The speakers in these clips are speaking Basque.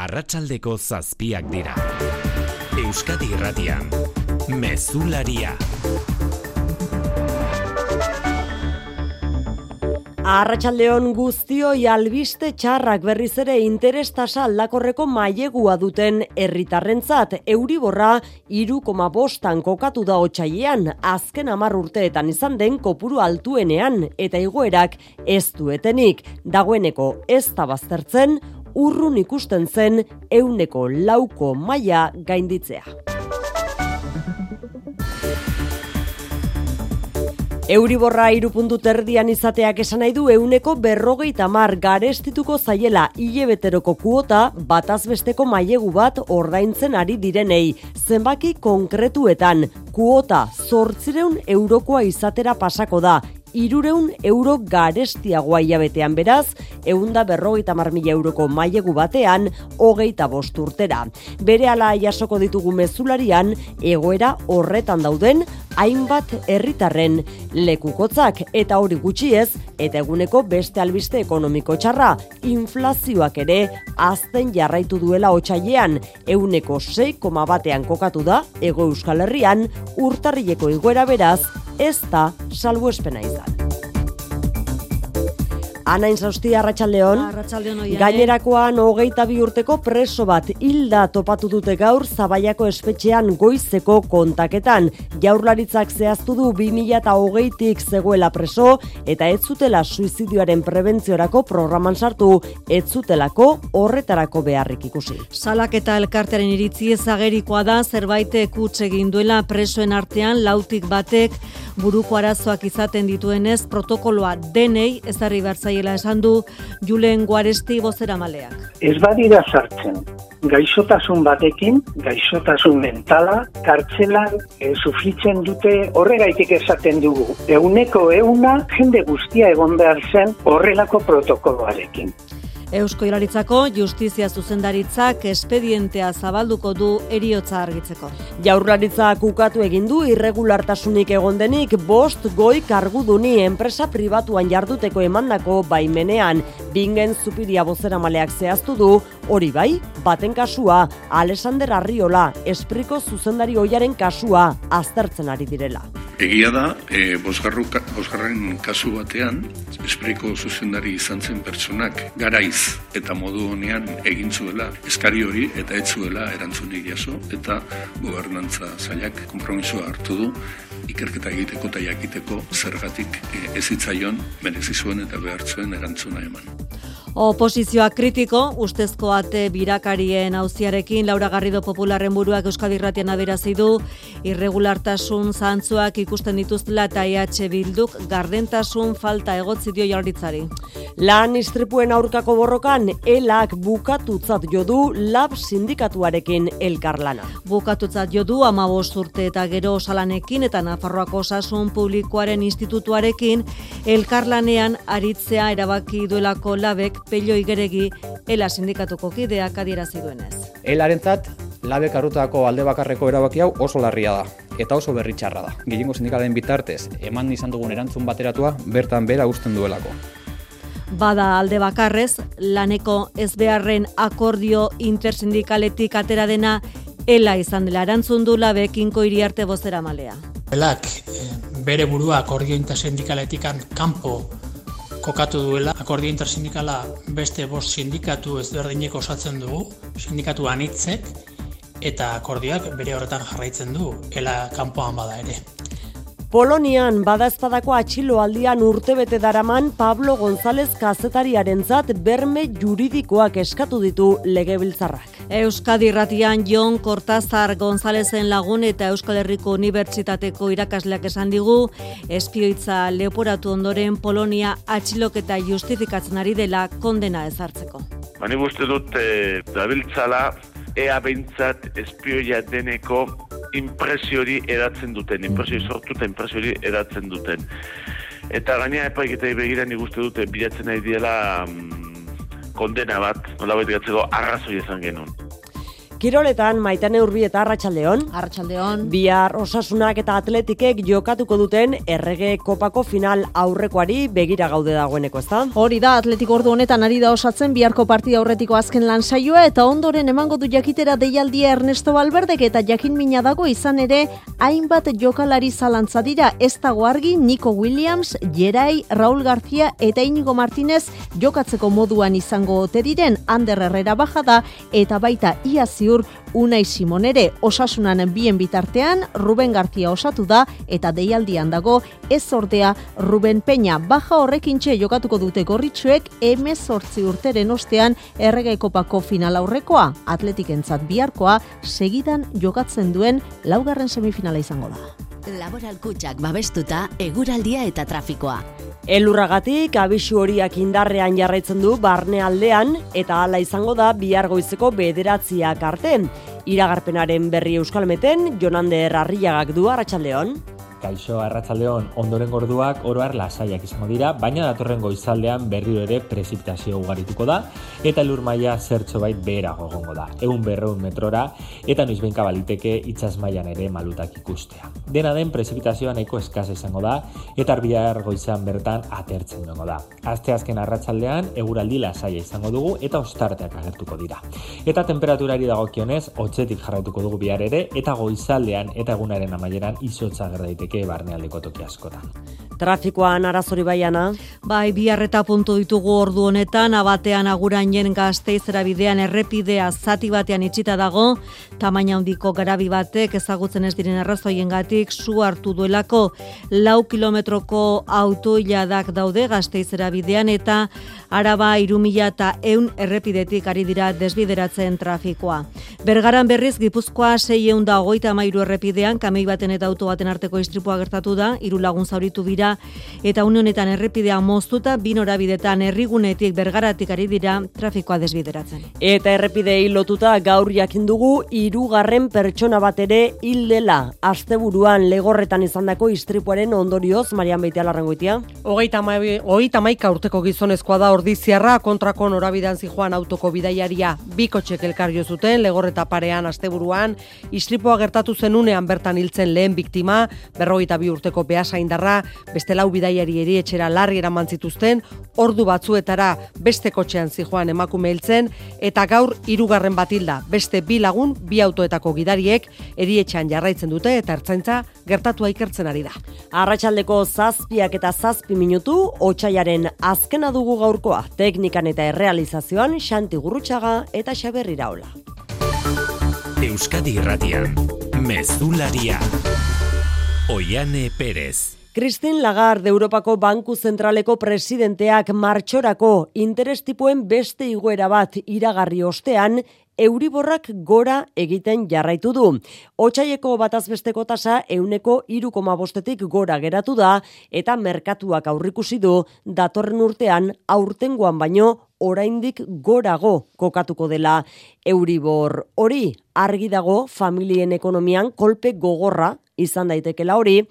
arratsaldeko zazpiak dira. Euskadi irratian, mezularia. Arratxaldeon guztioi albiste txarrak berriz ere interestasa aldakorreko mailegua duten herritarrentzat Euriborra iru koma bostan kokatu da otxaiean, azken amar urteetan izan den kopuru altuenean eta igoerak ez duetenik. Dagoeneko ez da baztertzen, urrun ikusten zen euneko lauko maila gainditzea. Euriborra irupuntu terdian izateak esan nahi du euneko berrogei tamar garestituko zaiela hilebeteroko kuota batazbesteko mailegu bat ordaintzen ari direnei. Zenbaki konkretuetan, kuota zortzireun eurokoa izatera pasako da, irureun euro garestiagoa hilabetean beraz, eunda berrogeita marmila euroko mailegu batean, hogeita bost urtera. Bere ala jasoko ditugu mezularian, egoera horretan dauden, hainbat herritarren lekukotzak eta hori gutxiez, eta eguneko beste albiste ekonomiko txarra, inflazioak ere azten jarraitu duela otxailean, euneko 6,1 batean kokatu da, ego euskal herrian, urtarrileko iguera beraz, ez da salbu espena izan. Ana Insausti Arratsaldeon. Arratsaldeon oia. Gainerakoan hogeita bi urteko preso bat hilda topatu dute gaur Zabaiako espetxean goizeko kontaketan. Jaurlaritzak zehaztu du 2020tik zegoela preso eta ez zutela suizidioaren prebentziorako programan sartu, ez zutelako horretarako beharrik ikusi. Salak eta elkartearen iritzi ezagerikoa da zerbait kuts egin duela presoen artean lautik batek buruko arazoak izaten dituenez protokoloa denei ezarri behar zaiela esan du Julen Guaresti bozera maleak. Ez badira sartzen, gaixotasun batekin, gaixotasun mentala, kartzelan e, sufritzen dute horregaitik esaten dugu. Euneko euna jende guztia egon behar zen horrelako protokoloarekin. Eusko Iraritzako Justizia Zuzendaritzak espedientea zabalduko du eriotza argitzeko. Jaurlaritzak ukatu egin du irregulartasunik egon denik bost goi karguduni enpresa pribatuan jarduteko emandako baimenean. Bingen zupiria bozera maleak zehaztu du, hori bai, baten kasua, Alexander Arriola, espriko zuzendari oiaren kasua, aztertzen ari direla. Egia da, e, bosgarru, bosgarren kasu batean, espriko zuzendari izan zen pertsonak garaiz eta modu honean egin zuela eskari hori eta ez zuela erantzunik jaso eta gobernantza zailak konpromisoa hartu du ikerketa egiteko eta jakiteko zergatik e, ez hitzaion merezi eta behar zuen erantzuna eman. Oposizioa kritiko, ustezko ate birakarien auziarekin Laura Garrido Popularren buruak Euskadi Irratian aberazi du irregulartasun zantzuak ikusten dituztela eta EH Bilduk gardentasun falta egotzi dio jarritzari. Lan istripuen aurkako borrokan elak bukatutzat jo du lab sindikatuarekin elkarlana. Bukatutzat jo du amabost urte eta gero osalanekin eta Nafarroako osasun publikoaren institutuarekin elkarlanean aritzea erabaki duelako labek pello igeregi ela sindikatuko kideak adierazi duenez. Elarentzat, labek arrutako alde bakarreko erabaki hau oso larria da eta oso berritxarra da. Gehiengo sindikalen bitartez, eman izan dugun erantzun bateratua, bertan bera usten duelako. Bada alde bakarrez, laneko ez beharren akordio intersindikaletik atera dena ela izan dela erantzun du labek inko iriarte bozera malea. Elak eh, bere burua akordio intersindikaletik kanpo kokatu duela. Akordio intersindikala beste bost sindikatu ezberdinek osatzen dugu, sindikatu anitzek, eta akordioak bere horretan jarraitzen du, ela kanpoan bada ere. Polonian badaezpadako atxiloaldian urtebete daraman Pablo González kazetariarentzat berme juridikoak eskatu ditu legebiltzarrak. Euskadi Irratian Jon Cortázar Gonzalezen lagun eta Euskal Herriko Unibertsitateko irakasleak esan digu espioitza leoporatu ondoren Polonia atxiloketa justifikatzen ari dela kondena ezartzeko. Bani uste dut e, dabiltzala ea behintzat espioia deneko impresiori eratzen duten, impresiori sortu eta impresiori eratzen duten. Eta gaina epaiketa begira nik uste dute bilatzen nahi diela mm, kondena bat, nola baita gatzeko arrazoi esan genuen. Kiroletan maitane urbi eta arratsaldeon. Arratsaldeon. Bihar osasunak eta atletikek jokatuko duten errege kopako final aurrekoari begira gaude dagoeneko, ezta? Hori da, atletik ordu honetan ari da osatzen biharko partida aurretiko azken lan saioa eta ondoren emango du jakitera deialdia Ernesto Balberdek eta jakin mina dago izan ere hainbat jokalari zalantza dira ez dago argi Nico Williams, Jerai, Raul García eta Inigo Martinez jokatzeko moduan izango ote diren Ander Herrera bajada eta baita ia ziur Unai Simon ere osasunan bien bitartean Ruben García osatu da eta deialdian dago ez ordea Ruben Peña baja horrekin txe jokatuko dute gorritxuek emezortzi urteren ostean errege kopako final aurrekoa atletikentzat biharkoa segidan jokatzen duen laugarren semifinala izango da. Laboral kutsak babestuta eguraldia eta trafikoa. Elurragatik abisu horiak indarrean jarraitzen du barnealdean eta hala izango da bihar goizeko bederatziak arte. Iragarpenaren berri euskalmeten, Jonander Arriagak du arratsaldeon. Kaixo Arratsaldeon ondoren gorduak oroar lasaiak izango dira, baina datorren goizaldean berriro ere prezipitazio ugarituko da eta lur maila zertxo bait beherago egongo da. Egun berreun metrora eta noizbenka baliteke itsas mailan ere malutak ikustea. Dena den prezipitazioa nahiko eskasa izango da eta arbihar goizan bertan atertzen dugu da. Aste azken arratsaldean eguraldi lasaia izango dugu eta ostarteak agertuko dira. Eta temperaturari dagokionez hotzetik jarraituko dugu bihar ere eta goizaldean eta egunaren amaieran izotza ger daiteke barnealdeko toki askotan. Trafikoan arazori baiana. Bai, biharreta puntu ditugu ordu honetan, abatean agurainen gazteizera bidean errepidea zati batean itxita dago, tamaina handiko garabi batek ezagutzen ez diren arrazoien gatik, su hartu duelako lau kilometroko autoiladak daude gazteizera bidean, eta araba irumila eta eun errepidetik ari dira desbideratzen trafikoa. Bergaran berriz, Gipuzkoa sei eun da hogeita mairu errepidean, kamei baten eta auto baten arteko istripua gertatu da, hiru lagun zauritu eta une honetan errepidea moztuta bi norabidetan herrigunetik bergaratik ari dira trafikoa desbideratzen. Eta errepidei lotuta gaur jakin dugu hirugarren pertsona bat ere hil dela. Asteburuan legorretan izandako istripuaren ondorioz Marian Beitialarrangoitia. Hogeita hogeita maika urteko gizonezkoa da ordiziarra kontrako norabidean zijoan autoko bidaiaria bikotxek elkarrio zuten legorreta parean asteburuan istripua gertatu zenunean bertan hiltzen lehen biktima berrogeita bi urteko behasaindarra beste lau bidaiari erietxera larri eraman zituzten, ordu batzuetara beste kotxean zijoan emakume hiltzen, eta gaur hirugarren batilda, beste bi lagun, bi autoetako gidariek erietxean jarraitzen dute eta ertzaintza gertatu ikertzen ari da. Arratxaldeko zazpiak eta zazpi minutu, otxaiaren azkena dugu gaurkoa, teknikan eta errealizazioan Xanti Gurrutxaga eta Xaberri Raola. Euskadi Irratian, Mezularia. Oiane Pérez. Christine Lagarde Europako Banku Zentraleko presidenteak martxorako interestipuen beste igoera bat iragarri ostean, Euriborrak gora egiten jarraitu du. Otsaieko batazbesteko tasa euneko irukoma bostetik gora geratu da eta merkatuak aurrikusi du datorren urtean aurtengoan baino oraindik gorago kokatuko dela Euribor. Hori argi dago familien ekonomian kolpe gogorra izan daitekela hori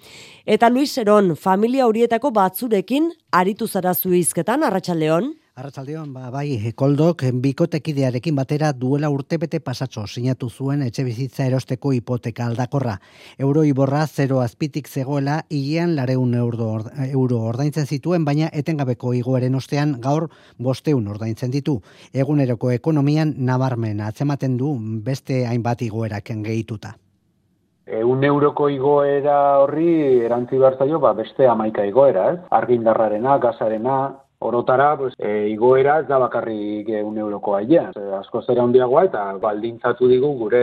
eta Luis Seron familia horietako batzurekin aritu zara zuizketan arratsaldeon. Arratsaldeon, ba, bai, koldok bikotekidearekin batera duela urtebete pasatxo sinatu zuen etxe bizitza erosteko hipoteka aldakorra. Euro iborra zero azpitik zegoela hilean lareun euro, euro ordaintzen zituen, baina etengabeko igoeren ostean gaur bosteun ordaintzen ditu. Eguneroko ekonomian nabarmen atzematen du beste hainbat igoeraken gehituta. Un euroko igoera horri erantzi behar zaio, ba, beste amaika igoera, ez? Argindarrarena, gazarena, Orotara, pues, e, igoera ez da bakarrik un euroko ailean. E, asko zera handiagoa eta baldintzatu digu gure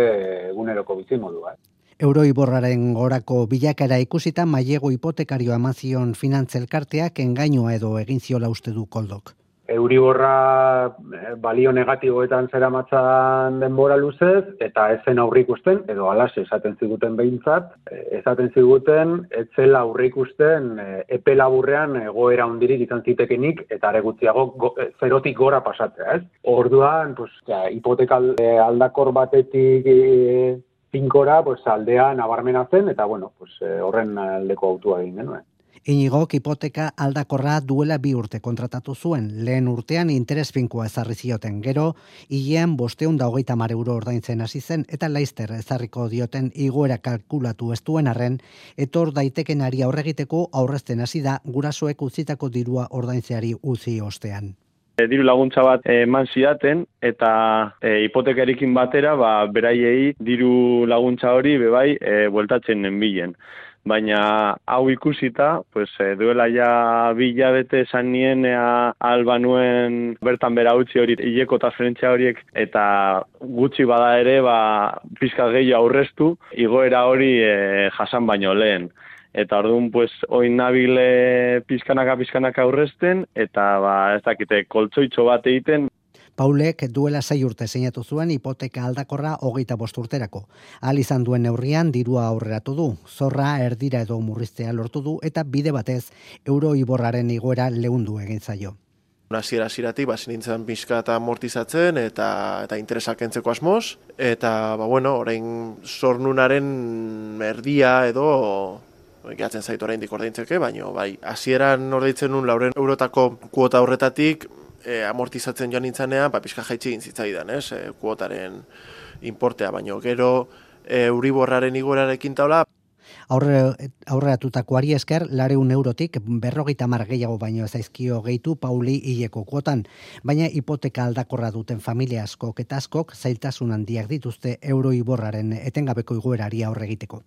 eguneroko bizimodua. Euro iborraren gorako bilakara ikusita mailego hipotekarioa amazion finantzelkarteak engainua edo egin ziola uste du koldok. Euriborra balio negatiboetan zera matzan denbora luzez, eta ez zen aurrikusten, edo alase esaten ziguten behintzat, esaten ziguten, etzela aurrikusten epe laburrean egoera hundirik izan zitekenik, eta aregutziago go, zerotik gora pasatzea, ez? Orduan, pues, ja, hipotekal aldakor batetik e, pinkora, pues, aldea nabarmena zen, eta bueno, pues, horren aldeko autua egin genuen. Inigo hipoteka aldakorra duela bi urte kontratatu zuen, lehen urtean interes finkoa ezarri zioten gero, hilean bosteun da hogeita mar euro ordaintzen hasi zen, eta laizter ezarriko dioten igoera kalkulatu ez duen arren, etor daiteken ari aurregiteko aurrezten hasi da gurasoek utzitako dirua ordaintzeari uzi ostean. E, diru laguntza bat eman zidaten eta e, hipotekarikin batera ba, beraiei diru laguntza hori bebai e, bueltatzen nenbilen. Baina hau ikusita, pues, e, duela ja bila bete esan nien ea alba nuen bertan bera utzi hori hileko transferentzia horiek eta gutxi bada ere ba, pizka gehiago aurreztu igoera hori e, jasan baino lehen. Eta orduan pues oin nabile pizkanaka pizkanaka aurrezten eta ba ez dakite koltzoitxo bat egiten Paulek duela sei urte zeinatu zuen hipoteka aldakorra hogeita bost urterako. Al izan duen neurrian dirua aurreratu du, zorra erdira edo murriztea lortu du eta bide batez euro iborraren igoera lehundu egin zaio. Hasiera hasieratik ba nintzen pixka eta amortizatzen eta eta interesak entzeko asmoz eta ba bueno, orain sornunaren erdia edo gehatzen zaitu oraindik ordaintzeke, baino bai, hasieran ordaitzen nun lauren eurotako kuota horretatik e, amortizatzen joan nintzanean, ba, pixka jaitsi egin zitzaidan, ez, e, kuotaren importea, baino gero e, euriborraren igorarekin taula, Aurre, aurreatutakoari esker, lareun eurotik berrogeita gehiago baino ezaizkio gehitu Pauli hileko kuotan, baina hipoteka aldakorra duten familia askok eta askok zailtasun handiak dituzte euro iborraren etengabeko iguerari aurre egiteko.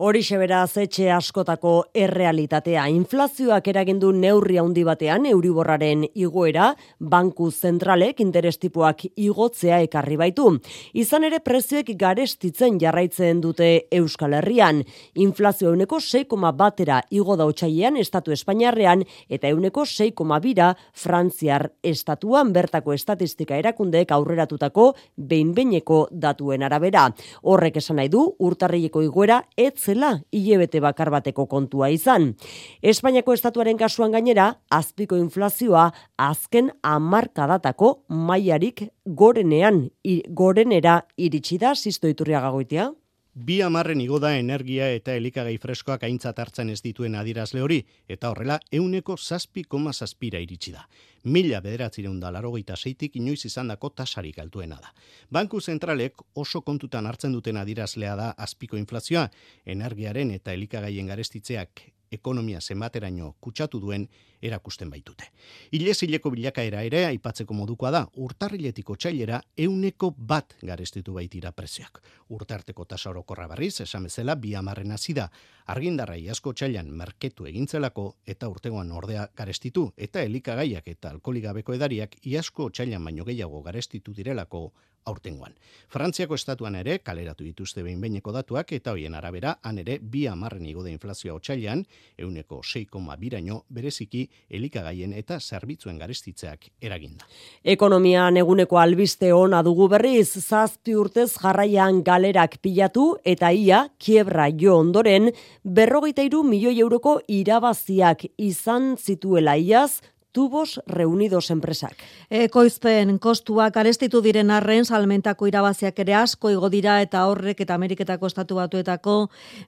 Hori sebera zetxe askotako errealitatea. Inflazioak eragindu neurri handi batean, euriborraren igoera, banku zentralek interestipoak igotzea ekarri baitu. Izan ere prezioek garestitzen jarraitzen dute Euskal Herrian. Inflazio euneko 6,1 batera igo da otxailean Estatu Espainiarrean eta euneko 6,2 bira Frantziar Estatuan bertako estatistika erakundeek aurreratutako behin-beineko datuen arabera. Horrek esan nahi du, urtarrileko igoera etz zela hilebete bakar bateko kontua izan. Espainiako estatuaren kasuan gainera, azpiko inflazioa azken amarkadatako mailarik gorenean, gorenera iritsi da, zizto iturria gagoitia? Bi amarren igo da energia eta elikagai freskoak aintzat hartzen ez dituen adirazle hori, eta horrela euneko zazpi koma zazpira iritsi da. Mila bederatzireun da larogeita zeitik inoiz izan dako tasarik altuena da. Banku zentralek oso kontutan hartzen duten adirazlea da azpiko inflazioa, energiaren eta elikagaien garestitzeak ekonomia zenbateraino kutsatu duen erakusten baitute. Ilez hileko bilakaera ere aipatzeko modukoa da, urtarriletiko txailera euneko bat garestitu baitira prezioak. Urtarteko tasa orokorra barriz, esan bezala, bi amarren da, argindarra asko txailan merketu egintzelako eta urtegoan ordea garestitu, eta elikagaiak eta alkoligabeko edariak iasko txailan baino gehiago garestitu direlako aurtengoan. Frantziako estatuan ere kaleratu dituzte behin behineko datuak eta hoien arabera han ere bi amarren igode inflazioa otxailan, euneko 6,2 biraino bereziki elikagaien eta zerbitzuen garestitzeak eraginda. Ekonomian eguneko albiste ona dugu berriz, zazpi urtez jarraian galerak pilatu eta ia kiebra jo ondoren berrogeita iru milioi euroko irabaziak izan zituela iaz tubos reunidos enpresak. Ekoizpen kostuak arestitu diren arren salmentako irabaziak ere asko igo dira eta horrek eta Ameriketako estatu batuetako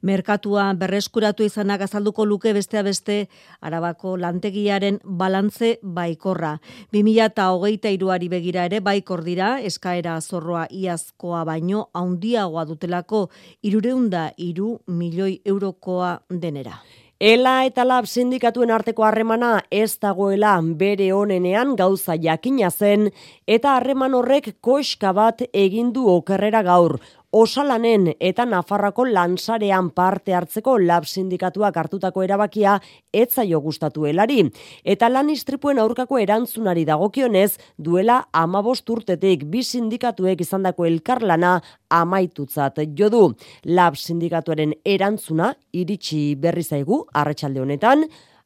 merkatua berreskuratu izanak azalduko luke bestea beste arabako lantegiaren balantze baikorra. 2000 eta hogeita iruari begira ere baikor dira eskaera zorroa iazkoa baino haundiagoa dutelako irureunda iru milioi eurokoa denera. Ela eta lab sindikatuen arteko harremana ez dagoela bere honenean gauza jakina zen eta harreman horrek koska bat egin du okerrera gaur osalanen eta Nafarrako lansarean parte hartzeko lab sindikatuak hartutako erabakia etzaio gustatu helari. Eta lan istripuen aurkako erantzunari dagokionez, duela amabost urtetik bi sindikatuek izandako elkarlana amaitutzat jodu. Lab sindikatuaren erantzuna iritsi berri zaigu, arretsalde honetan,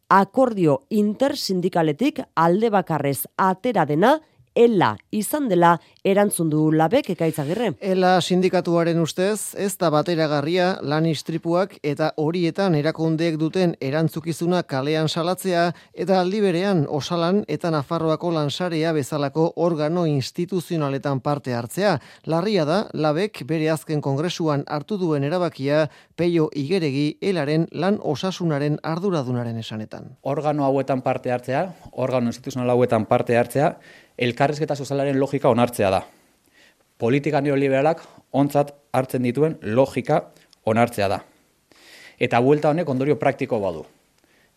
akordio intersindikaletik alde bakarrez atera dena ela izan dela erantzun du labek ekaitzagirre. Ela sindikatuaren ustez, ez da bateragarria lan istripuak eta horietan erakundeek duten erantzukizuna kalean salatzea eta aldi berean osalan eta Nafarroako lansarea bezalako organo instituzionaletan parte hartzea. Larria da, labek bere azken kongresuan hartu duen erabakia peio igeregi elaren lan osasunaren arduradunaren esanetan. Organo hauetan parte hartzea, organo instituzional hauetan parte hartzea, elkarrezketa sozialaren logika onartzea da. Politika neoliberalak ontzat hartzen dituen logika onartzea da. Eta buelta honek ondorio praktiko badu.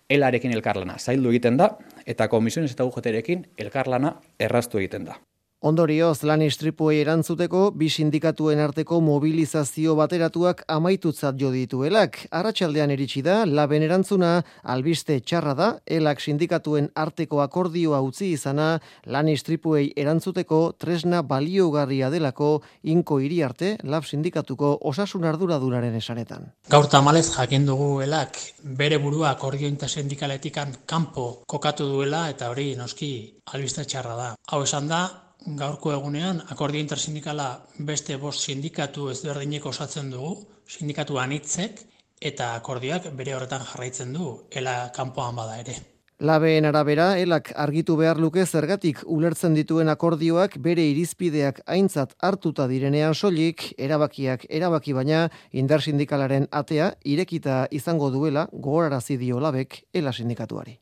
Elarekin elkarlana zaildu egiten da, eta komisiones eta UGT-rekin elkarlana erraztu egiten da. Ondorioz, lan istripuei erantzuteko, bi sindikatuen arteko mobilizazio bateratuak amaitutzat jo dituelak. Arratxaldean eritsi da, laben erantzuna, albiste txarra da, elak sindikatuen arteko akordioa utzi izana, lan istripuei erantzuteko tresna baliogarria delako inko hiri arte, lab sindikatuko osasun arduradunaren esanetan. Gaur tamalez jakin dugu elak bere burua akordiointa sindikaletikan kanpo kokatu duela eta hori noski albiste txarra da. Hau esan da, gaurko egunean akordio intersindikala beste bost sindikatu ezberdineko osatzen dugu, sindikatu anitzek eta akordioak bere horretan jarraitzen du, ela kanpoan bada ere. Labeen arabera, elak argitu behar luke zergatik ulertzen dituen akordioak bere irizpideak aintzat hartuta direnean soilik, erabakiak erabaki baina indar sindikalaren atea irekita izango duela gogorarazi dio labek ela sindikatuari.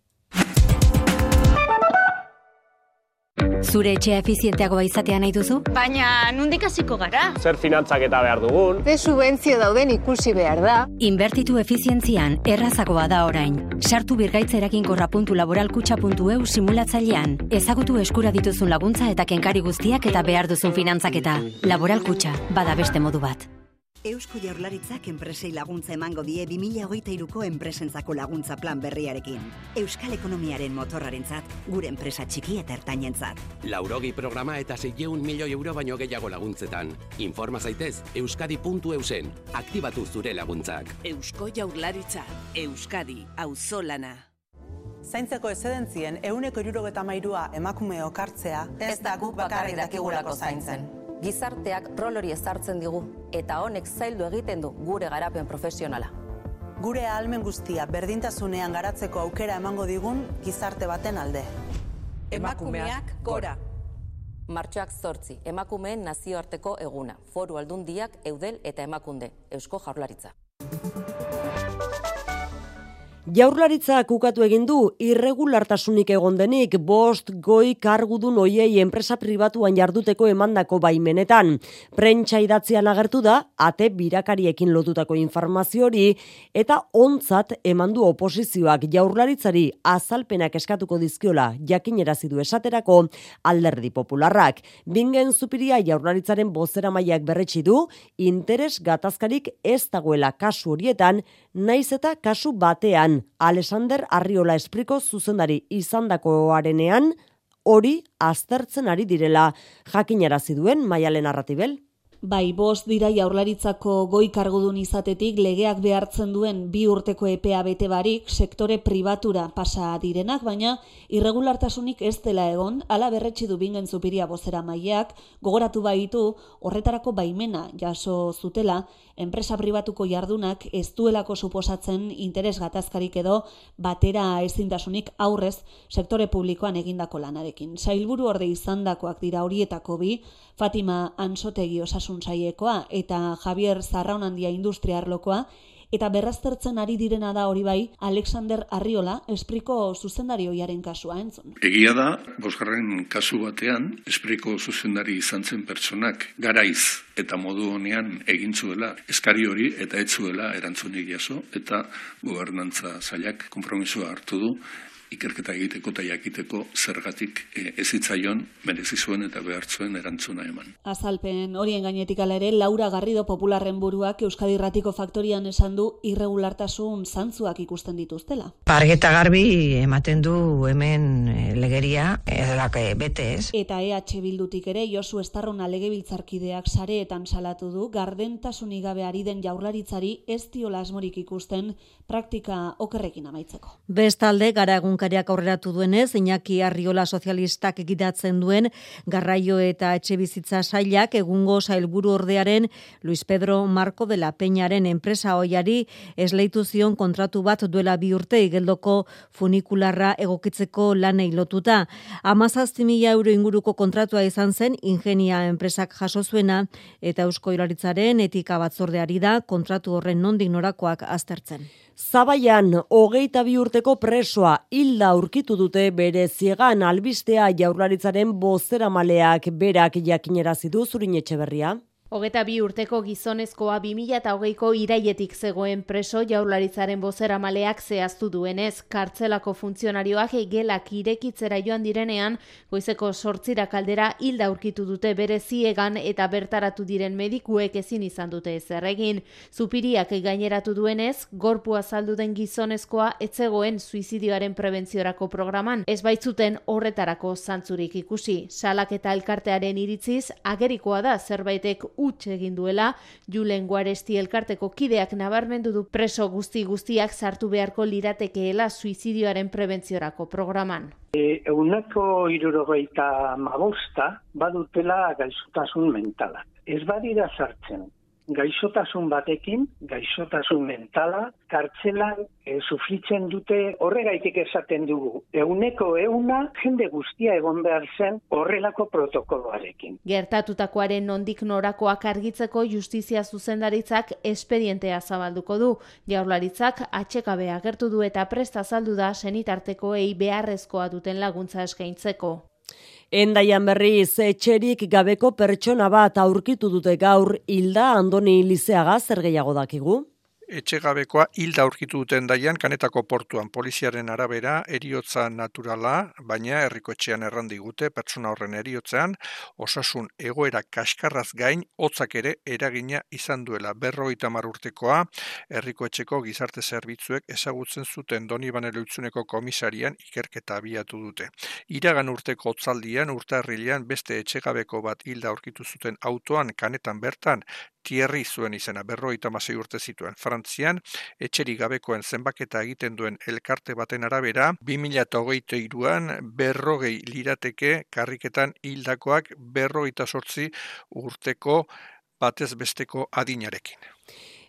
Zure etxea efizienteagoa izatea nahi duzu? Baina nundik hasiko gara? Zer finantzak eta behar dugun? Ze subentzio dauden ikusi behar da? Inbertitu efizientzian errazagoa da orain. Sartu birgaitzerakin.laboralkutxa.eu simulatzailean. Ezagutu eskura dituzun laguntza eta kenkari guztiak eta behar duzun finantzaketa. Laboralkutxa, bada beste modu bat. Eusko Jaurlaritzak enpresei laguntza emango die 2023ko enpresentzako laguntza plan berriarekin. Euskal ekonomiaren motorrarentzat, gure enpresa txiki eta ertainentzat. Laurogi programa eta 600 milioi euro baino gehiago laguntzetan. Informa zaitez euskadi.eusen. Aktibatu zure laguntzak. Eusko Jaurlaritza, Euskadi, auzolana. Zaintzeko ezedentzien euneko irurogeta mairua emakume okartzea, ez da guk bakarri dakigulako zaintzen gizarteak rol hori ezartzen digu eta honek zaildu egiten du gure garapen profesionala. Gure ahalmen guztia berdintasunean garatzeko aukera emango digun gizarte baten alde. Emakumeak gora. Martxoak zortzi, emakumeen nazioarteko eguna, foru aldundiak, eudel eta emakunde, eusko jaurlaritza. Jaurlaritza kukatu egin du irregulartasunik egon denik bost goi kargudun oiei enpresa pribatuan jarduteko emandako baimenetan. Prentsa idatzian agertu da, ate birakariekin lotutako informazio hori eta ontzat emandu oposizioak jaurlaritzari azalpenak eskatuko dizkiola jakinerazi du esaterako alderdi popularrak. Bingen zupiria jaurlaritzaren bozera maiak berretsi du, interes gatazkarik ez dagoela kasu horietan, naiz eta kasu batean Alexander Arriola espriko zuzendari izandakoarenean hori aztertzen ari direla jakinarazi duen Maialen Arratibel. Bai, bost dira jaurlaritzako goi kargudun izatetik legeak behartzen duen bi urteko EPA bete barik sektore pribatura pasa direnak, baina irregulartasunik ez dela egon, ala berretsi du bingen zupiria bozera maileak, gogoratu baitu horretarako baimena jaso zutela, enpresa pribatuko jardunak ez duelako suposatzen interes gatazkarik edo batera ezintasunik aurrez sektore publikoan egindako lanarekin. Sailburu orde izandakoak dira horietako bi, Fatima Ansotegi osasun saiekoa eta Javier Zarraunandia industriarlokoa eta berraztertzen ari direna da hori bai Alexander Arriola espriko zuzendari hoiaren kasua entzun. Egia da, bosgarren kasu batean, espriko zuzendari izan zen pertsonak garaiz eta modu honean egin zuela eskari hori eta ez zuela erantzunik jaso eta gobernantza zailak konpromisoa hartu du ikerketa egiteko eta jakiteko zergatik e, ezitzaion merezi zuen eta behartzuen erantzuna eman. Azalpen horien gainetik ala ere Laura Garrido popularren buruak Euskadi Ratiko Faktorian esan du irregulartasun zantzuak ikusten dituztela. Pargeta garbi ematen du hemen e, legeria edelak e, bete ez. Eta EH Bildutik ere Josu Estarrona legebiltzarkideak sareetan salatu du gardentasunik gabe ari den jaurlaritzari ez diola asmorik ikusten praktika okerrekin amaitzeko. Bestalde gara egun egunkariak aurreratu duenez, Iñaki Arriola sozialistak egidatzen duen garraio eta etxe bizitza sailak egungo sailburu ordearen Luis Pedro Marco de la Peñaren enpresa hoiari esleitu zion kontratu bat duela bi urte igeldoko funikularra egokitzeko lanei lotuta. Amazazti mila euro inguruko kontratua izan zen ingenia enpresak jaso zuena eta Eusko Ilaritzaren etika batzordeari da kontratu horren nondik norakoak aztertzen. Zabaian, hogeita bi urteko presoa hilda aurkitu dute bere ziegan albistea jaurlaritzaren bozera maleak berak jakinerazidu zurin etxe berria. Hogeta bi urteko gizonezkoa 2008ko iraietik zegoen preso jaularitzaren bozera maleak zehaztu duenez, kartzelako funtzionarioak gelak irekitzera joan direnean, goizeko sortzira kaldera hilda aurkitu dute bere ziegan eta bertaratu diren medikuek ezin izan dute ezerregin. Zupiriak gaineratu duenez, gorpu azaldu den gizonezkoa etzegoen suizidioaren prebentziorako programan, ez baitzuten horretarako zantzurik ikusi. Salak eta elkartearen iritziz, agerikoa da zerbaitek huts egin duela, Julen Guaresti elkarteko kideak nabarmendu du preso guzti guztiak sartu beharko liratekeela suizidioaren prebentziorako programan. E, euneko irurogeita badutela gaizutasun mentala. Ez badira sartzen, gaixotasun batekin, gaixotasun mentala, kartzelan e, sufritzen dute horregaitik esaten dugu. Euneko euna jende guztia egon behar zen horrelako protokoloarekin. Gertatutakoaren nondik norakoak argitzeko justizia zuzendaritzak espedientea zabalduko du. Jaurlaritzak atxekabe agertu du eta presta azaldu da senitartekoei beharrezkoa duten laguntza eskaintzeko. Endaian berriz, etxerik gabeko pertsona bat aurkitu dute gaur Hilda Andoni Lizeaga zer gehiago dakigu? Etxegabekoa hilda aurkitu duten daian kanetako portuan. Poliziaren arabera eriotza naturala, baina herriko etxean errandigute pertsona horren eriotzean, osasun egoera kaskarraz gain, hotzak ere eragina izan duela. Berroita urtekoa, herriko etxeko gizarte zerbitzuek ezagutzen zuten doni banelutzuneko komisarian ikerketa abiatu dute. Iragan urteko hotzaldian, urtarrilean beste etxegabeko bat hilda aurkitu zuten autoan kanetan bertan, Thierry zuen izena berroita masei urte zituen Frantzian, etxeri gabekoen zenbaketa egiten duen elkarte baten arabera, 2008an berrogei lirateke karriketan hildakoak berroita sortzi urteko batez besteko adinarekin.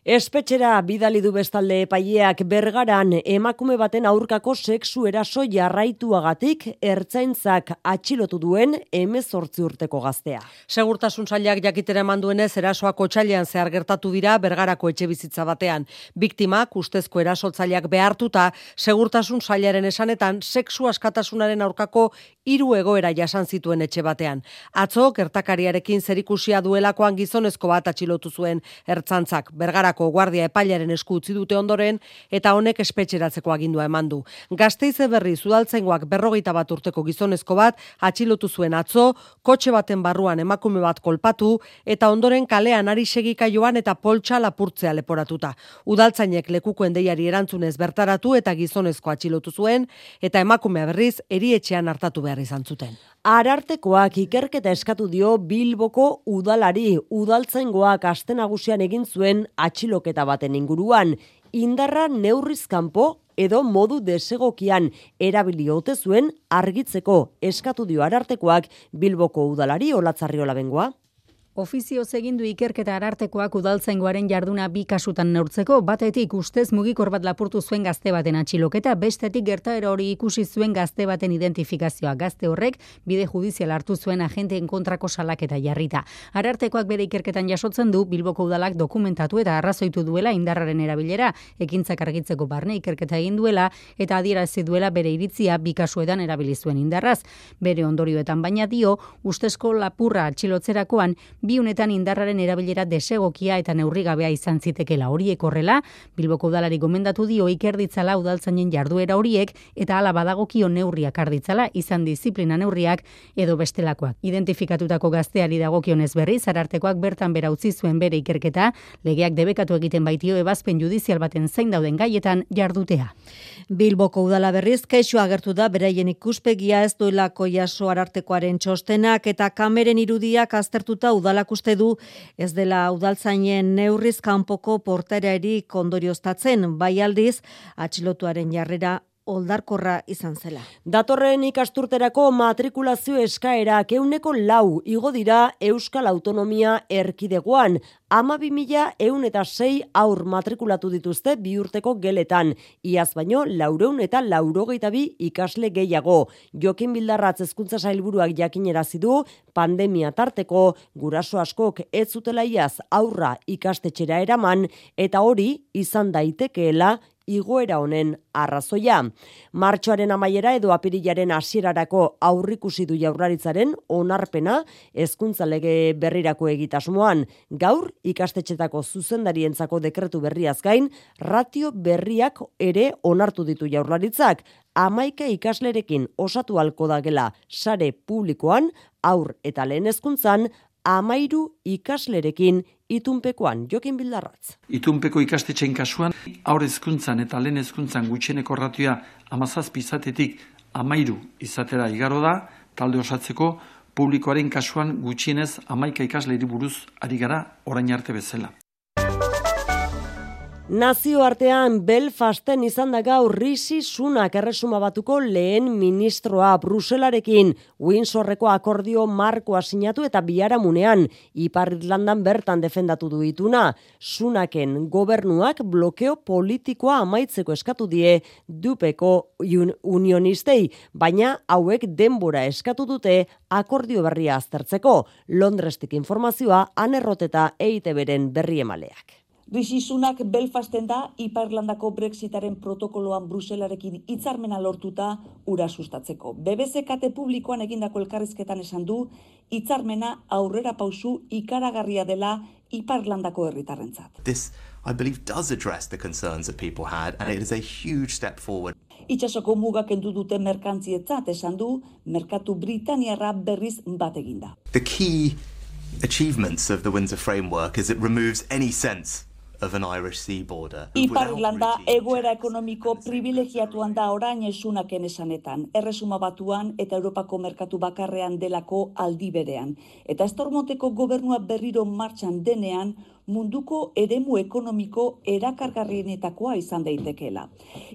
Espetxera bidali du bestalde epaileak bergaran emakume baten aurkako sexu eraso jarraituagatik ertzaintzak atxilotu duen emezortzi urteko gaztea. Segurtasun zailak jakitera eman duenez erasoak otxailean zehar gertatu dira bergarako etxe bizitza batean. Biktimak ustezko erasotzaileak behartuta segurtasun zailaren esanetan sexu askatasunaren aurkako hiru egoera jasan zituen etxe batean. Atzo gertakariarekin zerikusia duelakoan gizonezko bat atxilotu zuen ertzantzak bergarako guardia epailaren esku utzi dute ondoren eta honek espetxeratzeko agindua eman du. Gazteize berri zudaltzengoak berrogeita bat urteko gizonezko bat atxilotu zuen atzo, kotxe baten barruan emakume bat kolpatu eta ondoren kalean ari segika joan eta poltsa lapurtzea leporatuta. Udaltzainek lekukoen deiari erantzunez bertaratu eta gizonezko atxilotu zuen eta emakumea berriz erietxean hartatu behar izan zuten. Arartekoak ikerketa eskatu dio Bilboko udalari udaltzaingoak aste nagusian egin zuen atxiloketa baten inguruan indarra neurriz kanpo edo modu desegokian erabili ote zuen argitzeko eskatu dio Arartekoak Bilboko udalari Olatzarriola bengoa. Ofizio egindu ikerketa arartekoak udaltzaingoaren jarduna bi kasutan neurtzeko, batetik ustez mugikor bat lapurtu zuen gazte baten atxiloketa, bestetik gertaera hori ikusi zuen gazte baten identifikazioa. Gazte horrek bide judizial hartu zuen agenteen kontrako salaketa jarrita. Arartekoak bere ikerketan jasotzen du Bilboko udalak dokumentatu eta arrazoitu duela indarraren erabilera, ekintzak argitzeko barne ikerketa egin duela eta adierazi duela bere iritzia bi kasuetan erabili zuen indarraz. Bere ondorioetan baina dio, ustezko lapurra atxilotzerakoan biunetan indarraren erabilera desegokia eta neurrigabea izan zitekela horiek horrela, Bilboko udalari gomendatu dio ikerditzala udaltzainen jarduera horiek eta hala badagokio neurriak arditzala izan disiplina neurriak edo bestelakoak. Identifikatutako gazteari dagokionez berri zarartekoak bertan bera utzi zuen bere ikerketa, legeak debekatu egiten baitio ebazpen judizial baten zain dauden gaietan jardutea. Bilboko udala berriz keixo agertu da beraien ikuspegia ez duelako jaso arartekoaren txostenak eta kameren irudiak aztertuta udala udalak uste du ez dela udaltzainen neurriz kanpoko porterarik ondorioztatzen, bai aldiz atxilotuaren jarrera oldarkorra izan zela. Datorren ikasturterako matrikulazio eskaerak euneko lau igo dira Euskal Autonomia erkidegoan. Ama mila eun eta sei aur matrikulatu dituzte bi urteko geletan. Iaz baino, laureun eta laurogeita bi ikasle gehiago. Jokin bildarratz ezkuntza sailburuak jakinerazi du pandemia tarteko guraso askok ez zutela iaz aurra ikastetxera eraman eta hori izan daitekeela igoera honen arrazoia. Martxoaren amaiera edo apirilaren hasierarako aurrikusi du jaurlaritzaren onarpena hezkuntza lege berrirako egitasmoan. Gaur ikastetxetako zuzendarientzako dekretu berriaz gain, ratio berriak ere onartu ditu jaurlaritzak. Amaika ikaslerekin osatu halko da gela sare publikoan, aur eta lehen hezkuntzan amairu ikaslerekin itunpekoan jokin bildarratz. Itunpeko ikastetxein kasuan, aur hezkuntzan eta lehen hezkuntzan gutxeneko ratioa amazazpi izatetik amairu izatera igaro da, talde osatzeko publikoaren kasuan gutxienez amaika ikasleri buruz ari gara orain arte bezala. Nazio artean Belfasten izan da gaur Rishi Sunak erresuma batuko lehen ministroa Bruselarekin Windsorreko akordio markoa sinatu eta biaramunean Ipar Irlandan bertan defendatu du ituna. Sunaken gobernuak blokeo politikoa amaitzeko eskatu die dupeko unionistei, baina hauek denbora eskatu dute akordio berria aztertzeko. Londrestik informazioa anerroteta eite beren berri emaleak. Rishi Sunak Belfasten da Iparlandako Brexitaren protokoloan Bruselarekin hitzarmena lortuta ura sustatzeko. BBC kate publikoan egindako elkarrizketan esan du hitzarmena aurrera pausu ikaragarria dela Iparlandako herritarrentzat. This I believe does address the concerns that people had and it is a huge step forward. Itxasoko mugak endu dute merkantzietzat esan du merkatu Britaniarra berriz bat eginda. The key achievements of the Windsor framework is it removes any sense of an Irish sea border. Ipar Irlanda egoera ekonomiko privilegiatuan da orain esunaken esanetan, erresuma batuan eta Europako merkatu bakarrean delako aldi berean. Eta estormonteko gobernua berriro martxan denean, munduko eremu ekonomiko erakargarrienetakoa izan daitekeela.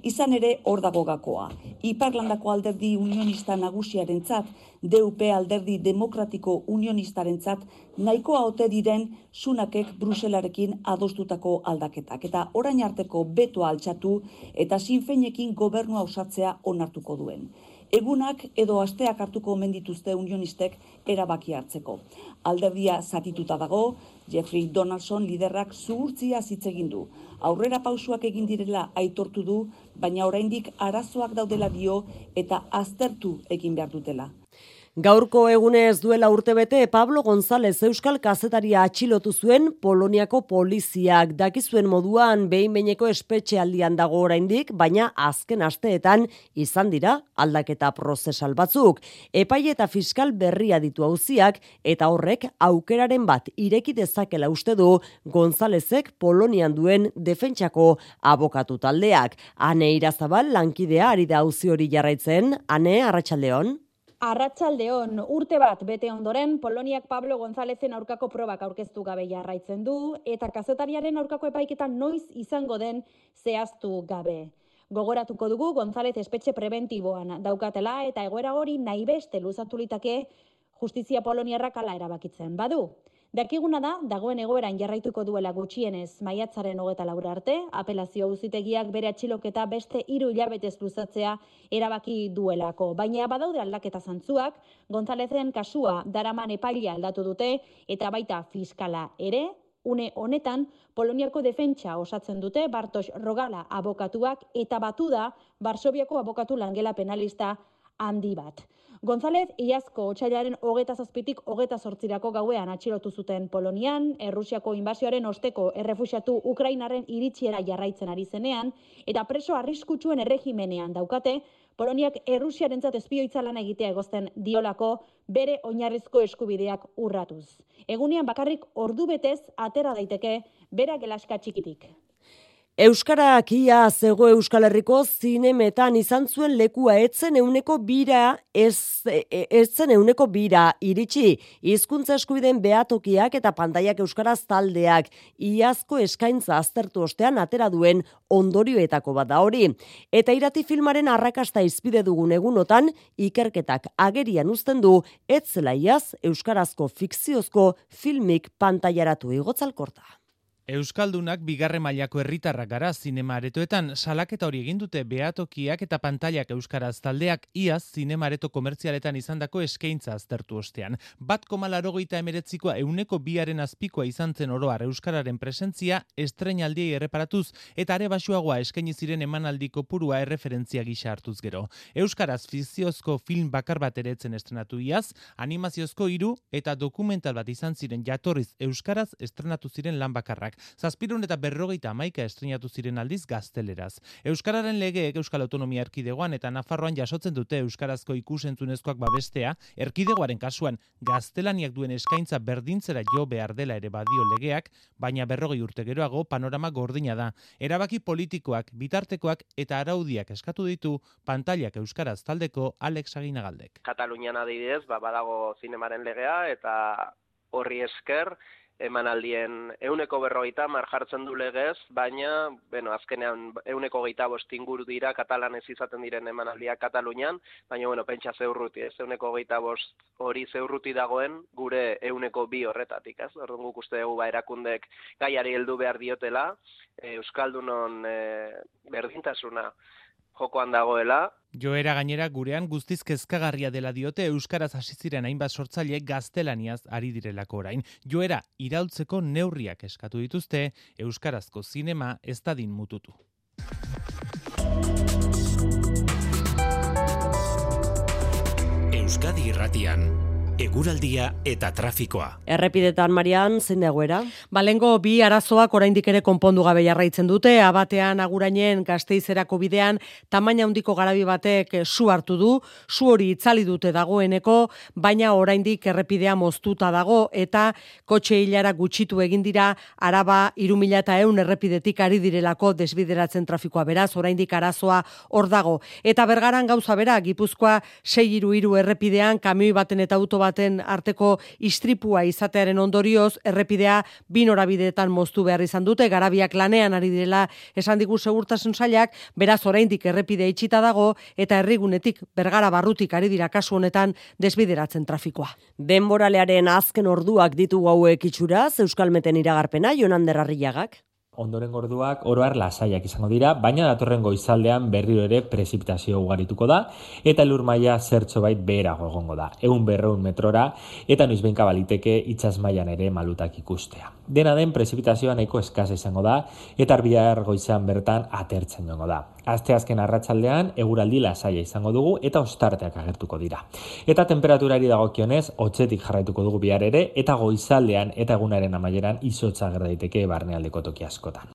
Izan ere hor dago gakoa. Iparlandako alderdi unionista nagusiaren tzat, DUP alderdi demokratiko unionistaren tzat, nahikoa ote diren sunakek Bruselarekin adostutako aldaketak. Eta orain arteko beto altxatu eta sinfeinekin gobernua osatzea onartuko duen egunak edo asteak hartuko omen dituzte unionistek erabaki hartzeko. Alderdia zatituta dago, Jeffrey Donaldson liderrak zuhurtzia hitz egin du. Aurrera pausuak egin direla aitortu du, baina oraindik arazoak daudela dio eta aztertu egin behar dutela. Gaurko egunez duela urtebete Pablo González Euskal kazetaria atxilotu zuen Poloniako poliziak dakizuen moduan behin beineko espetxe aldian dago oraindik, baina azken asteetan izan dira aldaketa prozesal batzuk. Epai eta fiskal berria ditu hauziak eta horrek aukeraren bat ireki dezakela uste du Gonzálezek Polonian duen defentsako abokatu taldeak. Ane Irazabal lankidea ari da hauzi hori jarraitzen, Ane Arratsaldeon. Arratsaldeon urte bat bete ondoren Poloniak Pablo Gonzalezen aurkako probak aurkeztu gabe jarraitzen du eta kazetariaren aurkako epaiketa noiz izango den zehaztu gabe. Gogoratuko dugu Gonzalez espetxe preventiboan daukatela eta egoera hori nahi beste luzatu litake justizia poloniarrak ala erabakitzen badu. Dakiguna da, dagoen egoeran jarraituko duela gutxienez maiatzaren hogeta laura arte, apelazio auzitegiak bere atxiloketa beste hiru hilabetez luzatzea erabaki duelako. Baina badaude aldaketa zantzuak, Gonzalezen kasua daraman epaila aldatu dute eta baita fiskala ere, une honetan Poloniako defentsa osatzen dute Bartos Rogala abokatuak eta batu da Barsobiako abokatu langela penalista handi bat. González iazko otxailaren hogeta zazpitik hogeta sortzirako gauean atxilotu zuten Polonian, Errusiako inbasioaren osteko errefusiatu Ukrainaren iritsiera jarraitzen ari zenean, eta preso arriskutsuen erregimenean daukate, Poloniak Errusiaren zatezpioitza lan egitea egozten diolako bere oinarrizko eskubideak urratuz. Egunean bakarrik ordu betez atera daiteke bera gelaska txikitik. Euskarak ia zego Euskal Herriko zinemetan izan zuen lekua etzen euneko bira, ez, etzen euneko bira iritsi. Hizkuntza eskubiden behatokiak eta pantaiak Euskaraz taldeak iazko eskaintza aztertu ostean atera duen ondorioetako bat da hori. Eta irati filmaren arrakasta izpide dugun egunotan, ikerketak agerian uzten du, etzela iaz Euskarazko fikziozko filmik pantaiaratu igotzalkorta. Euskaldunak bigarre mailako herritarrak gara zinema aretoetan salaketa hori egin dute behatokiak eta pantailak euskaraz taldeak iaz zinema areto komertzialetan izandako eskaintza aztertu ostean. Bat komalarogeita emeretzikoa euneko biaren azpikoa izan zen oroar euskararen presentzia estrenaldiei erreparatuz eta are basuagoa eskaini ziren emanaldiko purua erreferentzia gisa hartuz gero. Euskaraz fiziozko film bakar bat eretzen estrenatu iaz, animaziozko hiru eta dokumental bat izan ziren jatorriz euskaraz estrenatu ziren lan bakarrak. Zazpirun eta berrogeita amaika estrenatu ziren aldiz gazteleraz. Euskararen legeek Euskal Autonomia Erkidegoan eta Nafarroan jasotzen dute Euskarazko ikusentzunezkoak babestea, Erkidegoaren kasuan gaztelaniak duen eskaintza berdintzera jo behar dela ere badio legeak, baina berrogei urte geroago panorama gordina da. Erabaki politikoak, bitartekoak eta araudiak eskatu ditu pantailak Euskaraz taldeko Alex Aginagaldek. Katalunian adibidez, ba, badago zinemaren legea eta horri esker, emanaldien euneko berrogeita mar jartzen du legez, baina, bueno, azkenean euneko geita bost inguru dira katalanez izaten diren emanaldiak Katalunian, baina, bueno, pentsa zeurruti, ez, euneko geita bost hori zeurruti dagoen gure euneko bi horretatik, ez, orduan guk uste dugu ba, erakundek gaiari heldu behar diotela, e, Euskaldunon e, berdintasuna jokoan dagoela. Joera gainera gurean guztiz kezkagarria dela diote euskaraz hasi ziren hainbat sortzaile gaztelaniaz ari direlako orain. Joera iraultzeko neurriak eskatu dituzte euskarazko zinema ez dadin mututu. Euskadi Irratian eguraldia eta trafikoa. Errepidetan, Marian, zein dagoera? Balengo bi arazoak oraindik ere konpondu gabe jarraitzen dute, abatean agurainen gazteizerako bidean tamaina handiko garabi batek su hartu du, su hori itzali dute dagoeneko, baina oraindik errepidea moztuta dago eta kotxe hilara gutxitu egin dira araba irumila eta eun errepidetik ari direlako desbideratzen trafikoa beraz, oraindik arazoa hor dago. Eta bergaran gauza bera, Gipuzkoa 6 iru iru errepidean, kamioi baten eta auto baten arteko istripua izatearen ondorioz errepidea bi norabideetan moztu behar izan dute garabiak lanean ari direla esan digu segurtasun sailak beraz oraindik errepide itxita dago eta herrigunetik bergara barrutik ari dira kasu honetan desbideratzen trafikoa. Denboralearen azken orduak ditu hauek itxuraz Euskalmeten iragarpena Jonander Arriagak. Ondoren gorduak oroar lasaiak izango dira, baina datorren goizaldean berriro ere prezipitazio ugarituko da, eta elur maila zertxo beherago egongo da, egun berreun metrora, eta noiz baliteke itxas mailan ere malutak ikustea. Dena den prezipitazioa nahiko eskasa izango da, eta arbihar goizan bertan atertzen joango da. Azte azken arratsaldean eguraldi lasaia izango dugu eta ostarteak agertuko dira. Eta temperaturari dagokionez, hotzetik jarraituko dugu bihar ere, eta goizaldean eta egunaren amaieran izotza gerdaiteke barnealdeko toki askotan.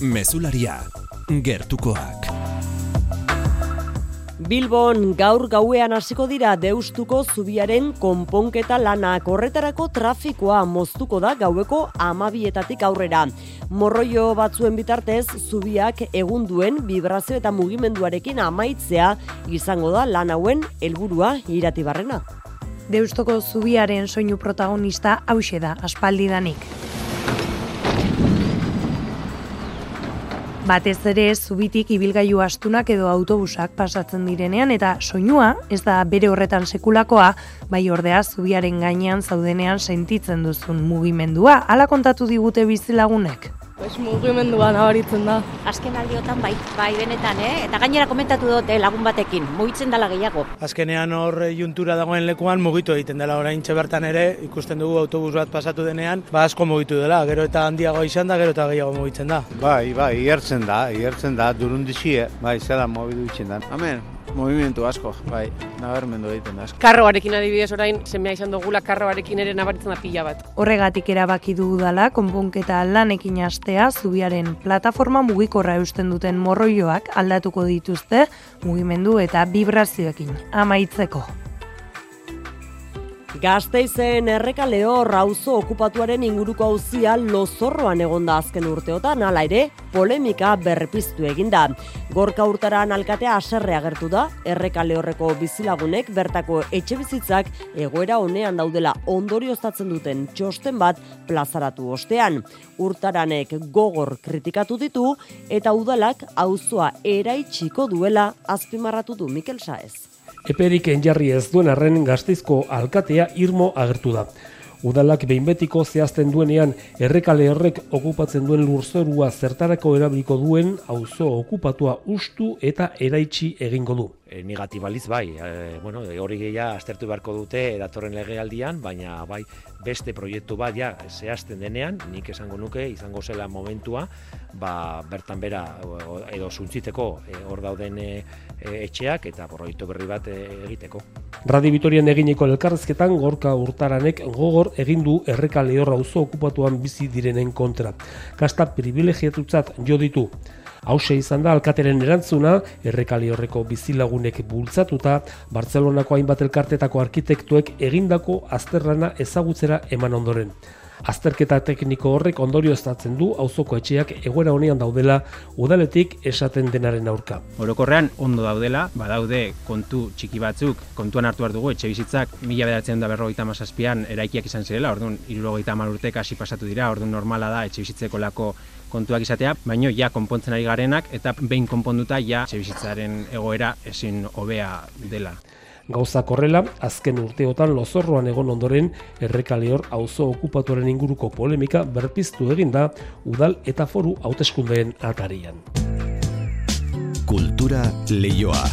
Mesularia, gertukoak. Bilbon gaur gauean hasiko dira deustuko zubiaren konponketa lanak horretarako trafikoa moztuko da gaueko amabietatik aurrera. Morroio batzuen bitartez zubiak egun duen vibrazio eta mugimenduarekin amaitzea izango da lan hauen helburua iratibarrena. Deustoko zubiaren soinu protagonista hause da aspaldidanik. Batez ere zubitik ibilgailu astunak edo autobusak pasatzen direnean eta soinua ez da bere horretan sekulakoa, bai ordea zubiaren gainean zaudenean sentitzen duzun mugimendua. Hala kontatu digute bizilagunek. Pues mugimendua nabaritzen da. Azken aldiotan bai, bai benetan, eh? Eta gainera komentatu dute lagun batekin, mugitzen dela gehiago. Azkenean hor juntura dagoen lekuan mugitu egiten dela orain bertan ere, ikusten dugu autobus bat pasatu denean, ba asko mugitu dela, gero eta handiago izan da, gero eta gehiago mugitzen da. Bai, bai, iertzen da, iertzen da, durundizie, bai, zela mobidu itzen da. Amen, movimentu asko, bai, nabarmendu egiten da asko. Karroarekin adibidez orain, semea izan dugula karroarekin ere nabaritzen da pila bat. Horregatik erabaki du dala, konponketa lanekin astea, zubiaren plataforma mugikorra eusten duten morroioak aldatuko dituzte, mugimendu eta vibrazioekin amaitzeko. Gasteizen errekaleo rauzo okupatuaren inguruko auzia lozorroan egonda azken urteotan, hala ere, polemika berpiztu eginda. Gorka urtaran alkatea aserre agertu da, errekale horreko bizilagunek bertako etxe bizitzak egoera honean daudela ondorioztatzen duten txosten bat plazaratu ostean. Urtaranek gogor kritikatu ditu eta udalak auzoa eraitsiko duela azpimarratu du Mikel Saez. Eperik enjarri ez duen arren gazteizko alkatea irmo agertu da. Udalak behinbetiko zehazten duenean errekale horrek okupatzen duen lurzorua zertarako erabiliko duen auzo okupatua ustu eta eraitsi egingo du. E, negatibaliz bai, e, bueno, hori gehiago aztertu beharko dute datorren legealdian, baina bai beste proiektu bat ja zehazten denean, nik esango nuke izango zela momentua, ba, bertan bera edo suntziteko e, hor dauden e, etxeak eta proiektu berri bat egiteko. Radi Vitorian eginiko elkarrezketan gorka urtaranek gogor egin du erreka lehorra auzo okupatuan bizi direnen kontra. Kasta privilegiatutzat jo ditu. Hauxe izan da alkateren erantzuna, errekali horreko bizilagunek bultzatuta, Bartzelonako hainbat elkartetako arkitektuek egindako azterrana ezagutzera eman ondoren. Azterketa tekniko horrek ondorio estatzen du auzoko etxeak egoera honean daudela udaletik esaten denaren aurka. Orokorrean ondo daudela, badaude kontu txiki batzuk, kontuan hartu behar dugu etxe bizitzak mila bederatzen da berrogeita mazazpian eraikiak izan zirela, orduan irurogeita urtek hasi pasatu dira, orduan normala da etxe bizitzeko lako kontuak izatea, baino ja konpontzen ari garenak eta behin konponduta ja etxe bizitzaren egoera ezin hobea dela. Gauza korrela, azken urteotan lozorroan egon ondoren errekaleor auzo okupatuaren inguruko polemika berpiztu eginda udal eta foru hauteskundeen atarian. Kultura leioa.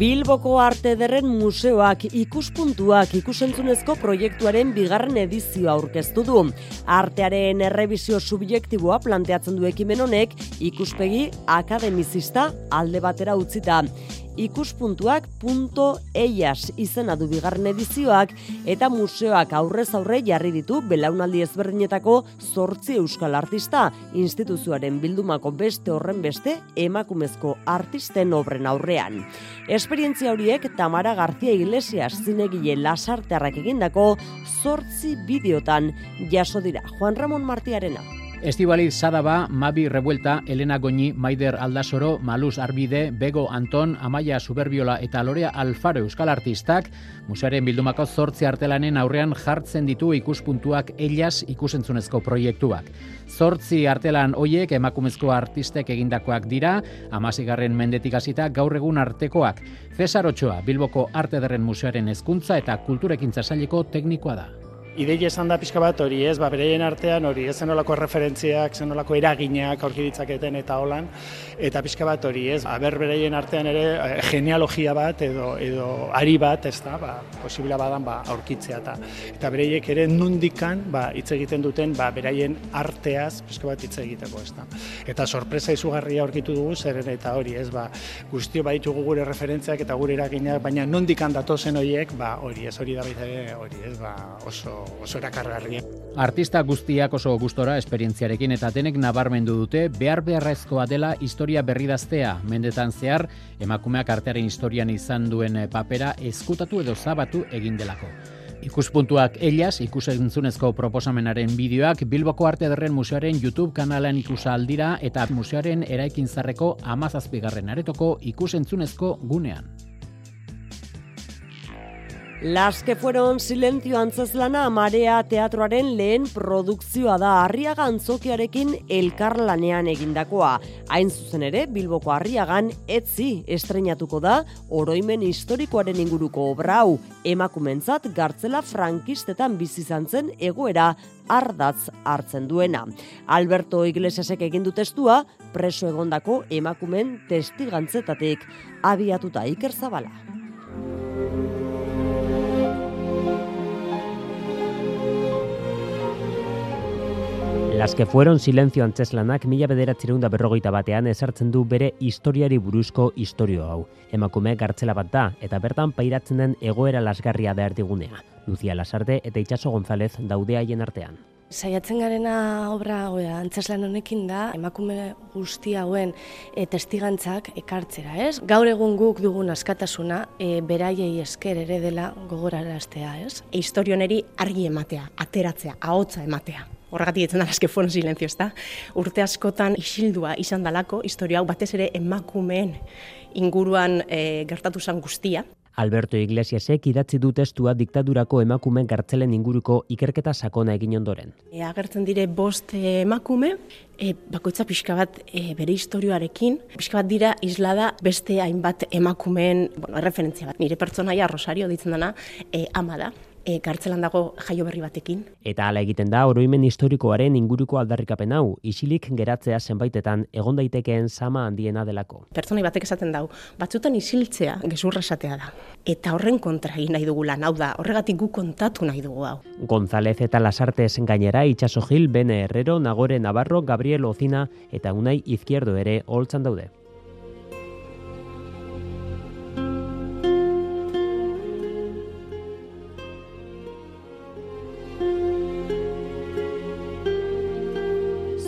Bilboko Arte Derren Museoak ikuspuntuak ikusentzunezko proiektuaren bigarren edizioa aurkeztu du. Artearen errebizio subjektiboa planteatzen du ekimen honek ikuspegi akademizista alde batera utzita ikuspuntuak punto eias izena du bigarren edizioak eta museoak aurrez aurre jarri ditu belaunaldi ezberdinetako zortzi euskal artista instituzioaren bildumako beste horren beste emakumezko artisten obren aurrean. Esperientzia horiek Tamara García Iglesias zinegile lasartearrak egindako zortzi bideotan jaso dira Juan Ramon Martiarena. Estibaliz Sadaba, Mabi Revuelta, Elena Goñi, Maider Aldasoro, Maluz Arbide, Bego Anton, Amaia Superbiola eta Lorea Alfaro Euskal Artistak, musearen bildumako zortzi artelanen aurrean jartzen ditu ikuspuntuak ellas ikusentzunezko proiektuak. Zortzi artelan hoiek emakumezko artistek egindakoak dira, amazigarren mendetik hasita gaur egun artekoak. Cesar Ochoa, Bilboko Arte Derren Museoaren hezkuntza eta kulturekintza saileko teknikoa da ideia esan da pixka bat hori, ez, ba, bereien artean hori, ez zenolako referentziak, zenolako eraginak aurki ditzaketen eta holan, eta pixka bat hori, ez, aber bereien artean ere eh, genealogia bat edo edo ari bat, ez da, ba, posibila badan ba, aurkitzea eta eta bereiek ere nundikan ba, hitz egiten duten ba, beraien arteaz pixka bat hitz egiteko, ez da. Eta sorpresa izugarria aurkitu dugu, zeren eta hori, ez, ba, guztio baditugu gure referentziak eta gure eraginak, baina nundikan datozen horiek, ba, hori, ez? Hori da hori, ez, ba, oso oso erakargarria. Artista guztiak oso gustora esperientziarekin eta denek nabarmendu dute behar beharrezkoa dela historia berridaztea. Mendetan zehar, emakumeak artearen historian izan duen papera eskutatu edo zabatu egin delako. Ikuspuntuak elias, ikusentzunezko proposamenaren bideoak Bilboko Arte Ederren Museoaren YouTube kanalean ikusa aldira eta museoaren eraikin zarreko amazazpigarren aretoko ikusentzunezko gunean. Las que fueron silencio antzeslana marea teatroaren lehen produkzioa da Arriaga antzokiarekin elkarlanean egindakoa. Hain zuzen ere, Bilboko Arriagan etzi estrenatuko da oroimen historikoaren inguruko obrau emakumentzat gartzela frankistetan bizi zen egoera ardatz hartzen duena. Alberto Iglesiasek egin du testua preso egondako emakumen testigantzetatik abiatuta Iker Zabala. Las que fueron silencio antzeslanak mila bederatzerunda berrogeita batean esartzen du bere historiari buruzko historio hau. Emakume gartzela bat da, eta bertan pairatzen den egoera lasgarria da erdigunea. Lucia Lasarte eta Itxaso González daude haien artean. Saiatzen garena obra oea, antzeslan honekin da, emakume guzti hauen e, testigantzak ekartzera, ez? Gaur egun guk dugun askatasuna, e, beraiei esker ere dela gogoraraztea, ez? E, historioneri argi ematea, ateratzea, ahotza ematea. Horregatik etzen dara, eske fueron silencio, ez da? Urte askotan isildua izan dalako, historia hau batez ere emakumeen inguruan e, gertatu zen guztia. Alberto Iglesiasek idatzi du testua diktadurako emakume gartzelen inguruko ikerketa sakona egin ondoren. E, agertzen dire bost emakume, e, bakoitza pixka bat e, bere historioarekin, pixka bat dira islada beste hainbat emakumeen, bueno, referentzia bat, nire pertsonaia Rosario ditzen dana, e, ama da e, kartzelan dago jaio berri batekin. Eta hala egiten da oroimen historikoaren inguruko aldarrikapen hau, isilik geratzea zenbaitetan egon daitekeen sama handiena delako. Pertsonai batek esaten dau, batzutan isiltzea gezurra esatea da. Eta horren kontra egin nahi dugu lan, hau da, horregatik gu kontatu nahi dugu hau. González eta Lasarte esen gainera, Itxaso Gil, Bene Herrero, Nagore Navarro, Gabriel Ozina eta Unai Izquierdo ere holtzan daude.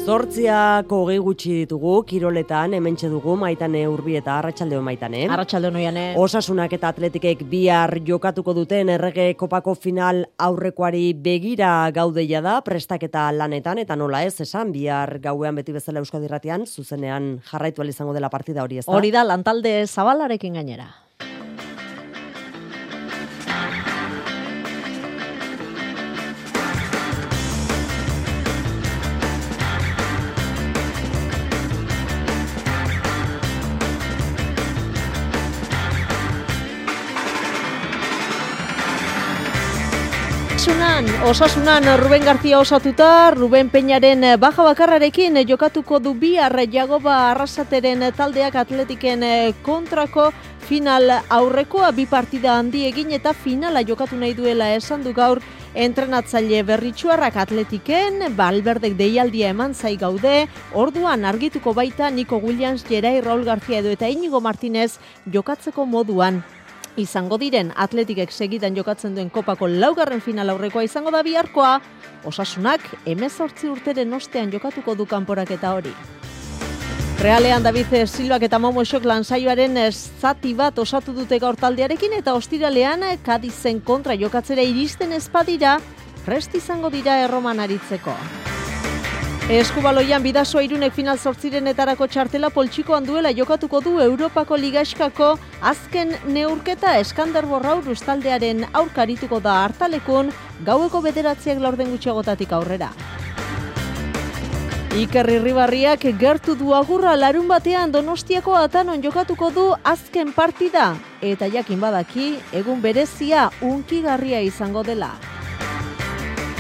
Zortziako hogei gutxi ditugu, kiroletan, hemen dugu, maitane urbi eta arratsaldeo maitane. Arratxaldeo noiane. Osasunak eta atletikek bihar jokatuko duten errege kopako final aurrekoari begira gaudeia da, prestaketa lanetan, eta nola ez, esan, bihar gauean beti bezala euskadirratian, zuzenean jarraitu izango dela partida hori ez da. Hori da, lantalde zabalarekin gainera. Osasunan, osasunan Ruben García osatuta, Ruben Peñaren baja bakarrarekin jokatuko du bi Jagoba Arrasateren taldeak atletiken kontrako final aurrekoa bi partida handi egin eta finala jokatu nahi duela esan du gaur entrenatzaile berritxuarrak atletiken, balberdek deialdia eman zai gaude, orduan argituko baita Nico Williams, Jerai Raul García edo eta Inigo Martinez jokatzeko moduan izango diren atletikek segidan jokatzen duen kopako laugarren final aurrekoa izango da biharkoa, osasunak emezortzi urteren ostean jokatuko du kanporak eta hori. Realean David Silvak eta Momo Esok lansaioaren zati bat osatu dute gaur taldearekin eta ostiralean Kadizen kontra jokatzera iristen espadira, rest izango dira erroman aritzeko. Eskubaloian bidasoa irunek final etarako txartela poltsikoan duela jokatuko du Europako Ligaskako azken neurketa eskander borraur ustaldearen aurkarituko da hartalekun gaueko bederatziak laurden gutxiagotatik aurrera. Iker Irribarriak gertu du agurra larun batean donostiako atanon jokatuko du azken partida eta jakin badaki egun berezia unkigarria izango dela.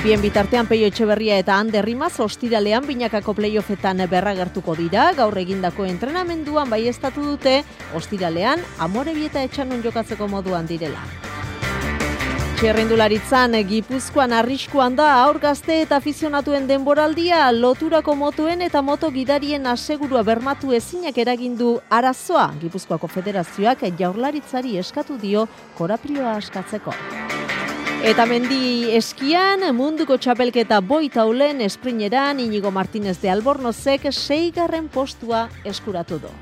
Bien bitartean Peio Etxeberria eta Ander Rimaz ostiralean binakako playoffetan berragertuko dira, gaur egindako entrenamenduan bai estatu dute, ostiralean amore bieta etxanon jokatzeko moduan direla. Txerrendularitzan, Gipuzkoan arriskuan da aur gazte eta afizionatuen denboraldia loturako motuen eta moto gidarien asegurua bermatu ezinak eragindu arazoa. Gipuzkoako federazioak jaurlaritzari eskatu dio koraprioa askatzeko. Eta mendi eskian, munduko txapelketa boitaulen esprineran Inigo Martinez de Albornozek seigarren postua eskuratu du.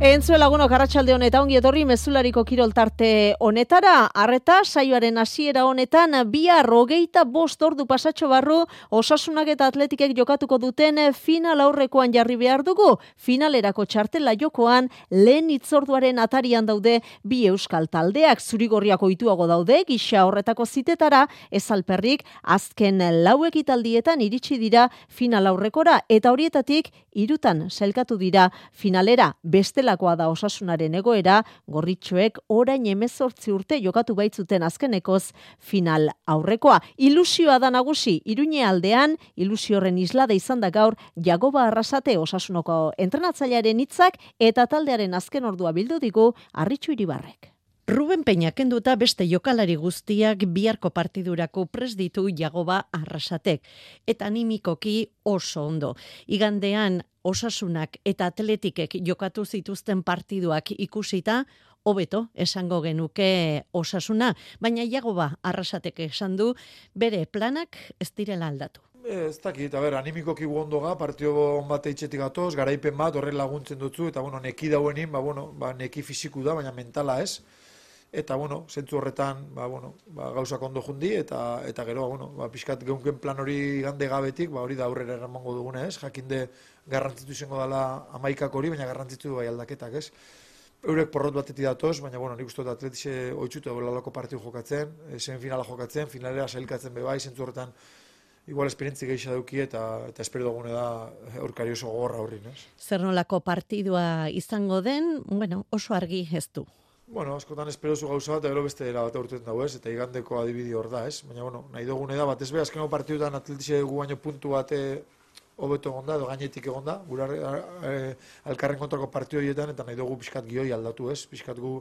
Entzue laguno karratxalde honeta ongi etorri mezulariko kirol tarte honetara, arreta saioaren hasiera honetan bia rogeita bost ordu pasatxo barru osasunak eta atletikek jokatuko duten final aurrekoan jarri behar dugu. Finalerako txartela jokoan lehen itzorduaren atarian daude bi euskal taldeak. Zurigorriako ituago daude gisa horretako zitetara. Ezalperrik azken lauek italdietan iritsi dira final aurrekora. Eta horietatik irutan selkatu dira finalera. Bestela bestelakoa da osasunaren egoera, gorritxoek orain emezortzi urte jokatu baitzuten azkenekoz final aurrekoa. Ilusioa da nagusi, iruñe aldean, ilusioren islada izan da gaur, jagoba arrasate osasunoko entrenatzailearen hitzak eta taldearen azken ordua bildu digu, arritxu iribarrek. Ruben Peña kenduta beste jokalari guztiak biharko partidurako pres ditu jagoba arrasatek. Eta animikoki oso ondo. Igandean osasunak eta atletikek jokatu zituzten partiduak ikusita, hobeto esango genuke osasuna, baina iago ba, arrasatek esan du, bere planak ez direla aldatu. Ez dakit, a ber, animikoki ondoga, partio on bat eitxetik gatoz, garaipen bat, horren laguntzen dutzu, eta bueno, neki dauenin, ba, bueno, ba, neki fiziku da, baina mentala ez. Eta, bueno, zentzu horretan, ba, bueno, ba, gauzak ondo jundi, eta, eta gero, bueno, ba, pixkat geunken plan hori gande gabetik, ba, hori da aurrera eramango dugune ez, jakinde garrantzitu izango dela amaikak hori, baina garrantzitu bai aldaketak ez. Eurek porrot batetik datoz, baina, bueno, nik uste dut atletize oitzutu lalako partio jokatzen, zen finala jokatzen, finalera sailkatzen bebai, zentzu horretan, igual esperientzi gehiago duki eta eta espero dugune da aurkari oso gogorra horri, ez? Zer nolako partidua izango den, bueno, oso argi ez du. Bueno, askotan espero zu gauza bat, gero beste era bat aurten dago, ez? Eta igandeko adibidi hor da, ez? Baina, bueno, nahi dugune da, bat ez be, azkeneko partidutan atletize dugu baino puntu bate hobeto egonda, edo gainetik egonda, gura e, alkarren kontrako partidu horietan, eta nahi dugu pixkat gioi aldatu, ez? Pixkat gu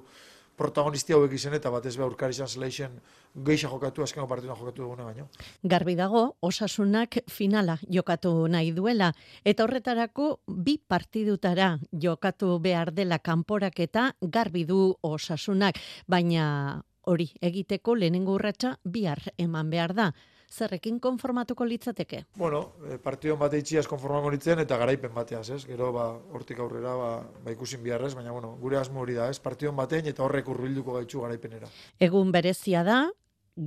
protagonistia hauek izen eta batez be aurkari izan zela izen geixa jokatu, azkenko partidua jokatu dugune baino. Garbi dago, osasunak finala jokatu nahi duela, eta horretarako bi partidutara jokatu behar dela kanporak eta garbi du osasunak, baina hori egiteko lehenengo urratsa bihar eman behar da zerrekin konformatuko litzateke? Bueno, e, partido bat eitxiaz konformatuko litzen eta garaipen bateaz, ez? Gero, ba, hortik aurrera, ba, ba ikusin biharrez, baina, bueno, gure asmo hori da, ez? Partido batein eta horrek urbilduko gaitxu garaipenera. Egun berezia da,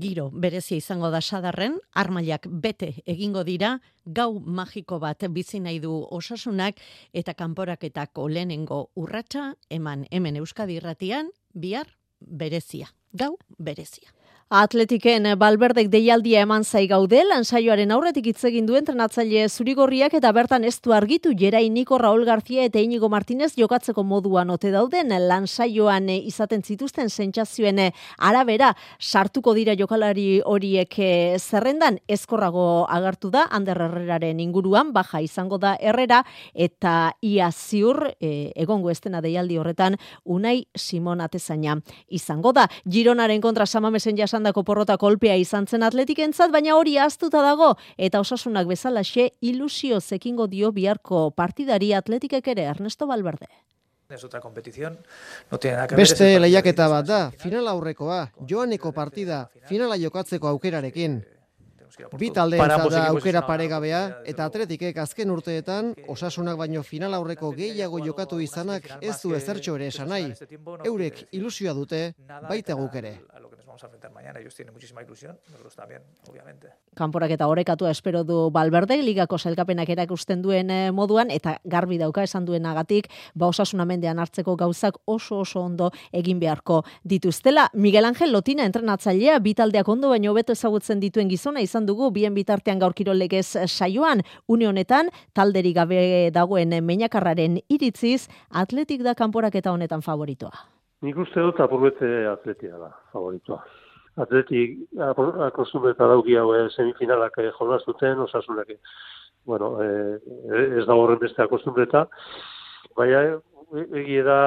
giro berezia izango da sadarren, armailak bete egingo dira, gau magiko bat bizi nahi du osasunak eta kanporaketako lehenengo urratsa eman hemen Euskadi irratian, bihar berezia, gau berezia. Atletiken balberdek deialdia eman zai gaude, lansaioaren aurretik hitz egin du entrenatzaile zurigorriak eta bertan ez du argitu. Jerai Niko Raul García eta Inigo Martinez jokatzeko moduan ote dauden lansaioan izaten zituzten sentsazioen arabera. Sartuko dira jokalari horiek eh, zerrendan. Ezkorrago agertu da Ander Herreraren inguruan baja izango da Herrera eta ia ziur e, egongo estena deialdi horretan Unai Simon Atezaina izango da. Gironaren kontra Samamesen jasan izandako porrota kolpea izan zen atletikentzat, baina hori aztuta dago eta osasunak bezalaxe ilusio zekingo dio biharko partidari atletikek ere Ernesto Valverde. Es otra competición, no tiene nada que Beste lehiaketa bat da, final aurrekoa, joaneko partida, finala jokatzeko aukerarekin. Bi talde da aukera paregabea eta atletikek azken urteetan osasunak baino final aurreko gehiago jokatu izanak ez du ezertxo ere esan nahi. Eurek ilusioa dute, baita guk ere vamos a enfrentar mañana. Ellos tienen muchísima ilusión, nosotros también, obviamente. Kanporak eta horrekatua espero du Balberde, ligako zelkapenak erakusten duen eh, moduan, eta garbi dauka esan duenagatik, ba osasunamendean hartzeko gauzak oso oso ondo egin beharko dituztela. Miguel Ángel Lotina entrenatzailea, bitaldeak ondo baino beto ezagutzen dituen gizona izan dugu, bien bitartean gaur kirolegez saioan, une honetan, talderi gabe dagoen meinakarraren iritziz, atletik da kanporak eta honetan favoritoa. Nik uste dut apurbete atletia da, favoritua. Atletik akostumeta dauki hau eh, semifinalak eh, jolaztuten, osasunak eh, bueno, eh, ez da horren beste akostumeta. Baina egie da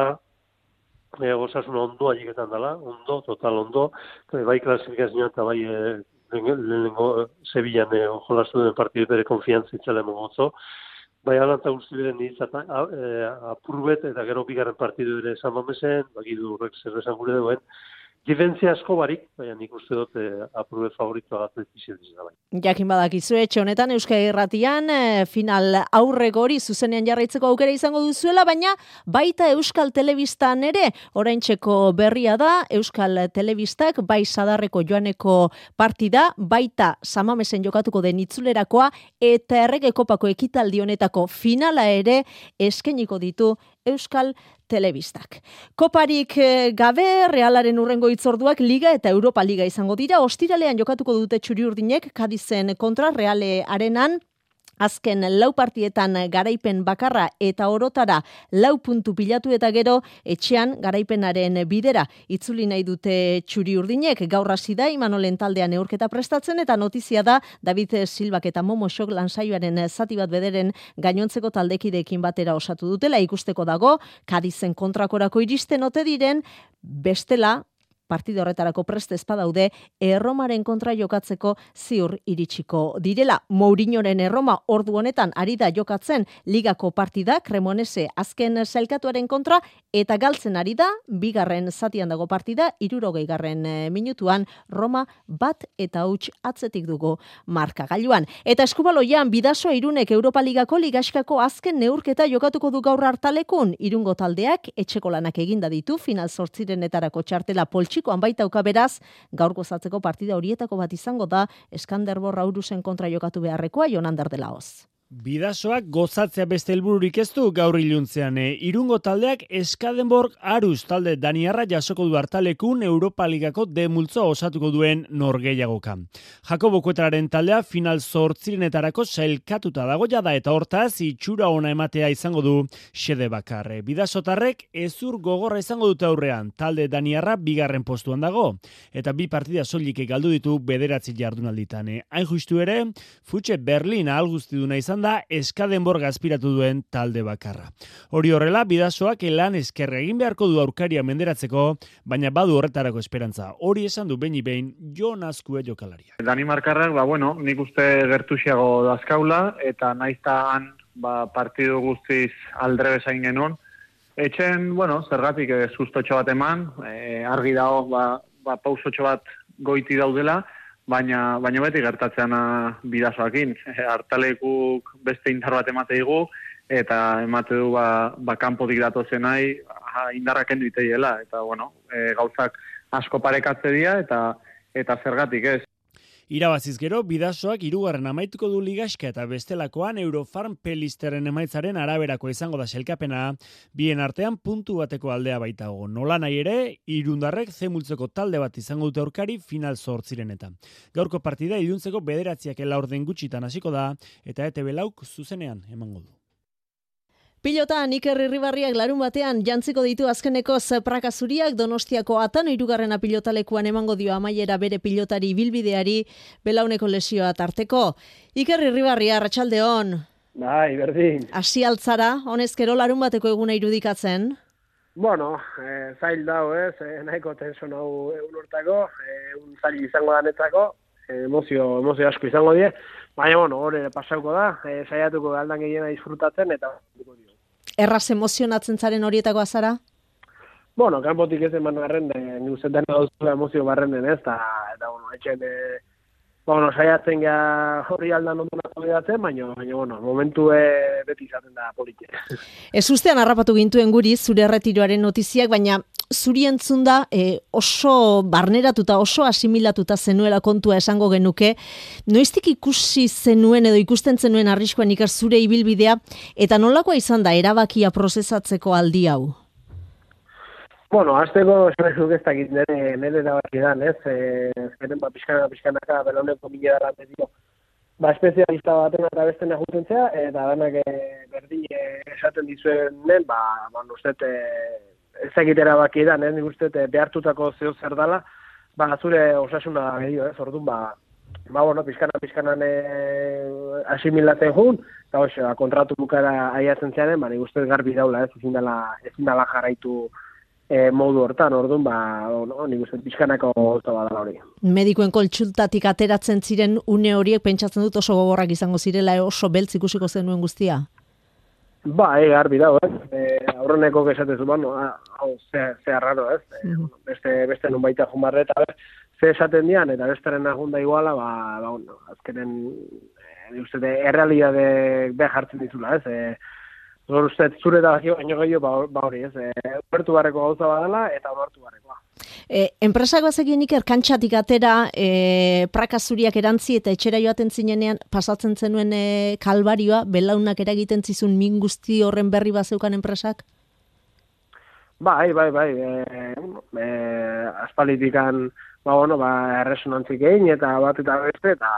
eh, osasuna ondo aieketan dela, ondo, total ondo, bai klasifikazioan eta bai eh, lehenengo Sevillan eh, jolaztu den partidu bere konfiantzitzele mogotzo, Bai, alanta guzti beren izata, e, apurbet eta gero bigarren partidu ere esan mamezen, bagi du horrek zer esan gure duen, Diferentzia asko barik, baina nik uste dut eh, aprube favoritoa atletizio da bai. Jakin badakizu etxe honetan Euskal Herratian eh, final aurre gori zuzenean jarraitzeko aukera izango duzuela, baina baita Euskal Telebistan ere, oraintxeko berria da, Euskal Telebistak bai sadarreko joaneko partida, baita samamesen jokatuko den itzulerakoa, eta errege kopako ekitaldi honetako finala ere eskeniko ditu Euskal Telebistak. Koparik eh, gabe, realaren urrengo itzorduak Liga eta Europa Liga izango dira. Ostiralean jokatuko dute txuri urdinek, kadizen kontra reale arenan, Azken lau partietan garaipen bakarra eta orotara lau puntu pilatu eta gero etxean garaipenaren bidera itzuli nahi dute txuri urdinek. Gaur hasi da Imanolen taldean neurketa prestatzen eta notizia da David Silbak eta Momo Xok lansaioaren zati bat bederen gainontzeko taldekideekin batera osatu dutela. Ikusteko dago Kadizen kontrakorako iristen ote diren bestela partida horretarako preste espadaude erromaren kontra jokatzeko ziur iritsiko direla. Mourinhoren erroma ordu honetan ari da jokatzen ligako partida Cremonese azken selkatuaren kontra eta galtzen ari da bigarren zatian dago partida irurogei garren eh, minutuan Roma bat eta huts atzetik dugu markagailuan. Eta eskubaloian bidasoa irunek Europa Ligako ligaskako azken neurketa jokatuko du gaur hartalekun irungo taldeak etxeko lanak eginda ditu final sortzirenetarako txartela poltsikoan baitauka beraz gaur gozatzeko partida horietako bat izango da Eskanderbor Aurusen kontra jokatu beharrekoa Jonander delaoz. Bidasoak gozatzea beste helbururik ez du gaur iluntzean. E. Irungo taldeak Eskadenborg Arus talde Daniarra jasoko du hartalekun Europa Ligako de multzo osatuko duen norgeiagoka. Jakobo Kuetraren taldea final zortzirenetarako sailkatuta dago da eta hortaz itxura ona ematea izango du xede bakarre. Bidasotarrek ezur gogorra izango dute aurrean talde Daniarra bigarren postuan dago. Eta bi partida soilik galdu ditu bederatzi jardunalditan. Hain justu ere, futxe Berlin alguzti duna izan da eskadenbor gazpiratu duen talde bakarra. Hori horrela, bidazoak elan eskerre egin beharko du aurkaria menderatzeko, baina badu horretarako esperantza. Hori esan du behin behin Jon Azkue jokalaria. Danimarkarrak, ba, bueno, nik uste gertuxiago dazkaula, eta naiztan ba, partidu guztiz aldre bezain genuen. Etxen, bueno, zergatik e, sustotxo bat eman, e, argi dago, ba, ba, pausotxo bat goiti daudela, baina baina beti gertatzean bidasoakin. Hartalekuk beste indar bat emate digu eta emate du ba ba kanpotik datozenai indarrak kendu iteiela eta bueno e, gauzak asko parekatze dira eta eta zergatik ez Irabaziz gero, bidasoak irugarren amaituko du ligaska eta bestelakoan Eurofarm pelisteren emaitzaren araberako izango da selkapena, bien artean puntu bateko aldea baitago. Nola nahi ere, irundarrek zemultzeko talde bat izango dute aurkari final zortzirenetan. Gaurko partida iruntzeko bederatziak ela orden gutxitan hasiko da, eta ETB lauk zuzenean emango du. Pilotan Iker Irribarriak larun batean jantziko ditu azkeneko zepraka zuriak Donostiako atan irugarrena pilotalekuan emango dio amaiera bere pilotari bilbideari belauneko lesioa tarteko. Iker Irribarria, Arratsaldeon. Bai, berdin. Asi altzara, honezkero larun bateko eguna irudikatzen? Bueno, eh, zail dau ez, eh, nahiko tenso hau egun hortako, eh, un zail izango da netzako, eh, emozio, emozio asko izango die, baina bueno, hori pasauko da, eh, saiatuko galdan gehiena disfrutatzen, eta erraz emozionatzen zaren horietako azara? Bueno, kanpotik ez eman garren, eh, ni uste dena emozio barren den ez, eta, eta bueno, etxen, e, bueno, saiatzen ja hori aldan ondo nazo baina, baina, bueno, momentu e, beti izaten da politia. Ez ustean harrapatu gintuen guri, zure erretiroaren notiziak, baina zuri entzun da e, oso barneratuta, oso asimilatuta zenuela kontua esango genuke, noiztik ikusi zenuen edo ikusten zenuen arriskoan ikar zure ibilbidea, eta nolakoa izan da erabakia prozesatzeko aldi hau? Bueno, azteko esan ez dakit nire, nire erabaki dan, ez? E, ezkeren, ba, pixkanaka, pixkanaka, beloneko mila dara dio. Ba, espezialista baten eta beste nahutzen zea, eta danak e, berdin e, esaten dizuen, ba, ba, nuzet, e, ezagitera baki da, eh? nik uste behartutako zeo zer dala, ba, zure osasuna gehiago, ez, orduan, ba, ba, bueno, pizkana, pizkanan e, asimilatzen jun, eta hoxe, ba, kontratu bukara aiatzen zearen, ba, nik uste garbi daula, ez, ezin dala, ezin dala jarraitu e, modu hortan, orduan, ba, no, nik uste pizkanako gauza badala hori. Medikoen koltsultatik ateratzen ziren une horiek pentsatzen dut oso gogorrak izango zirela, oso beltz ikusiko zenuen guztia? Ba, e, garbi dago, ez? E, aurreneko esatezu, bueno, hau, ze, ze arraro, ez? E, beste, beste nun baita jumarre, eta ber, ze esaten dian, eta besteren agunda iguala, ba, ba, bueno, azkenen, e, uste, errealidade behar jartzen dizula, ez? E, Zor uste, zure da baino gehiago ba, ba hori, ez? E, barreko gauza badala eta ulertu barrekoa. E, enpresak bazekien iker kantxatik atera e, praka zuriak erantzi eta etxera joaten zinenean pasatzen zenuen e, kalbarioa, belaunak eragiten zizun min guzti horren berri bazeukan enpresak? Bai, bai, bai. E, e, aspalitikan, ba, bueno, ba, erresonantzik egin eta bat eta beste, eta,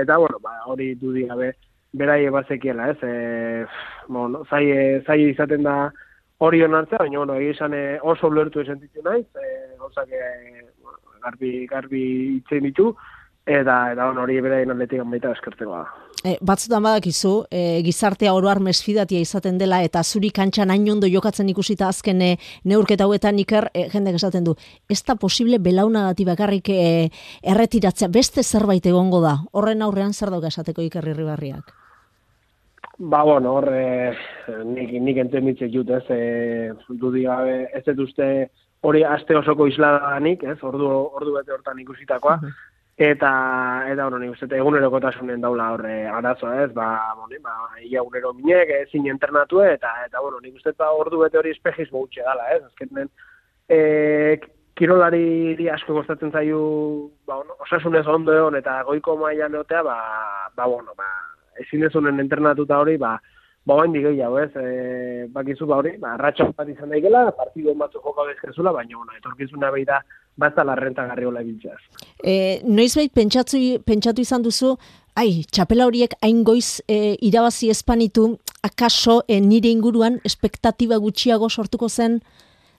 eta, bueno, ba, hori dudik gabe berai bazekiela, ez? E, bueno, zai, zai izaten da hori onartzea, baina bueno, esan e, oso ulertu esan ditu naiz, e, gauzak e, garbi, garbi itzen ditu, eta eta on hori bere inaldetik baita eskertzeko da. E, batzutan badakizu, e, gizartea oroar mesfidatia izaten dela eta zuri kantxan hain ondo jokatzen ikusita azken e, neurketa hauetan iker e, jendek esaten du. Ez da posible belaunagati bakarrik e, erretiratzea, beste zerbait egongo da. Horren aurrean zer dauka esateko ikerri ribarriak? Ba, bueno, horre, nik, nik enten mitze jut, ez, e, dudi gabe, ez dut uste hori aste osoko isladanik, ez, ordu, ordu bete hortan ikusitakoa, Eta, eta, bueno, nik uste, egunerokotasunen daula horre arazoa ez, ba, bone, ba, ia egunero minek, ezin internatu, eta, eta, bueno, nik uste, ba, ordu bete hori espejismo utxe dala, ez, azkenen, e, kirolari asko gostatzen zaiu, ba, bueno, osasunez ondo egon, eta goiko maia neotea, ba, ba, bueno, ba, ezin dezunen internatuta hori, ba, ba, bain digei hau, ez, e, bakizu, ba, hori, ba, ratxo bat izan daigela, partidu batzu joko bezkezula, baina, bueno, etorkizuna behi da, basta la renta garriola biltzaz. E, noiz behit pentsatu, pentsatu izan duzu, ai, txapela horiek hain goiz e, irabazi espanitu, akaso e, nire inguruan espektatiba gutxiago sortuko zen,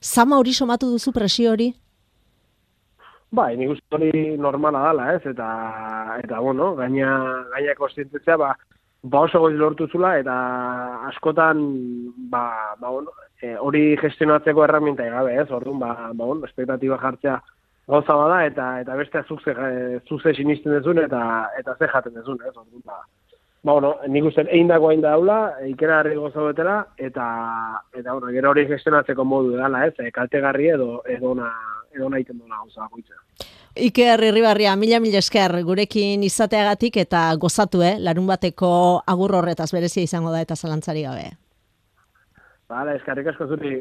zama hori somatu duzu presio hori? Ba, nik uste hori normala dala, ez, eta, eta bueno, gaina, gaina konstientzia, ba, ba oso goiz lortu zula, eta askotan, ba, ba bueno, e, hori gestionatzeko erraminta egabe, ez, orduan, ba, ba bueno, espektatiba jartzea gauza bada, eta eta beste zuze, zuze sinisten dezun, eta, eta ze jaten dezun, ez, orduan, ba, ba, bueno, nik uste egin dago hain da daula, ikera harri goza betela, eta, eta, bueno, gero hori gestionatzeko modu edala, ez, e, kaltegarri edo, edo na, edo nahi tendona gauza bakoitzea. Iker Irribarria, mila mila esker gurekin izateagatik eta gozatu, eh? larun bateko agur horretaz berezia izango da eta zalantzari gabe. Bale, eskarrik asko zuri.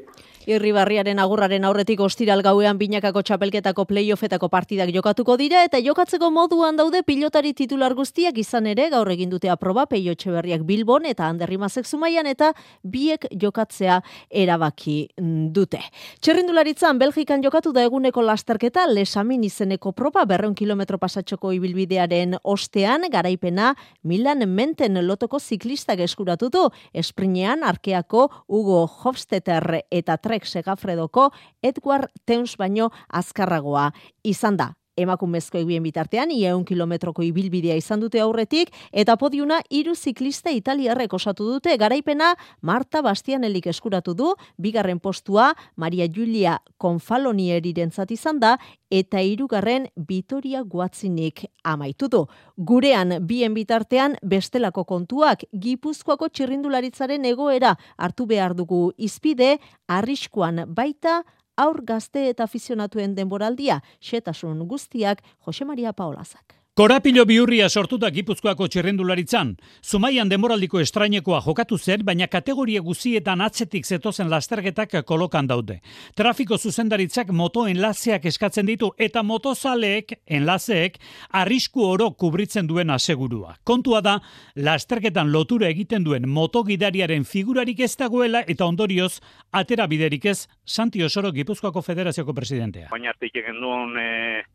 Irribarriaren agurraren aurretik ostiral gauean binakako txapelketako playoffetako partidak jokatuko dira eta jokatzeko moduan daude pilotari titular guztiak izan ere gaur egin dute aproba peio berriak Bilbon eta Anderrimazek zumaian eta biek jokatzea erabaki dute. Txerrindularitzan Belgikan jokatu da eguneko lasterketa lesamin izeneko proba berreun kilometro pasatxoko ibilbidearen ostean garaipena Milan menten lotoko ziklistak eskuratutu esprinean arkeako Hugo Hofstetter eta Trek Segafredoko Edward Teuns baino azkarragoa. Izan da emakumezko egien bitartean, iaun kilometroko ibilbidea izan dute aurretik, eta podiuna hiru ziklista italiarrek osatu dute, garaipena Marta Bastianelik eskuratu du, bigarren postua Maria Julia Confalonieriren izan da, eta hirugarren Vitoria Guatzinik amaitu du. Gurean bien bitartean bestelako kontuak Gipuzkoako txirrindularitzaren egoera hartu behar dugu. Izpide, arriskuan baita aur gazte eta afizionatuen denboraldia, xetasun guztiak Jose Maria Paolazak. Korapilo biurria sortuta Gipuzkoako txerrendularitzan. Zumaian demoraldiko estrainekoa jokatu zen, baina kategoria guzietan atzetik zetozen lastergetak kolokan daude. Trafiko zuzendaritzak moto enlazeak eskatzen ditu eta motozaleek, enlazeek, arrisku oro kubritzen duen asegurua. Kontua da, lastergetan lotura egiten duen motogidariaren figurarik ez dagoela eta ondorioz, atera biderik ez, Santi Osoro Gipuzkoako Federazioko presidentea. Baina artik egin duen... E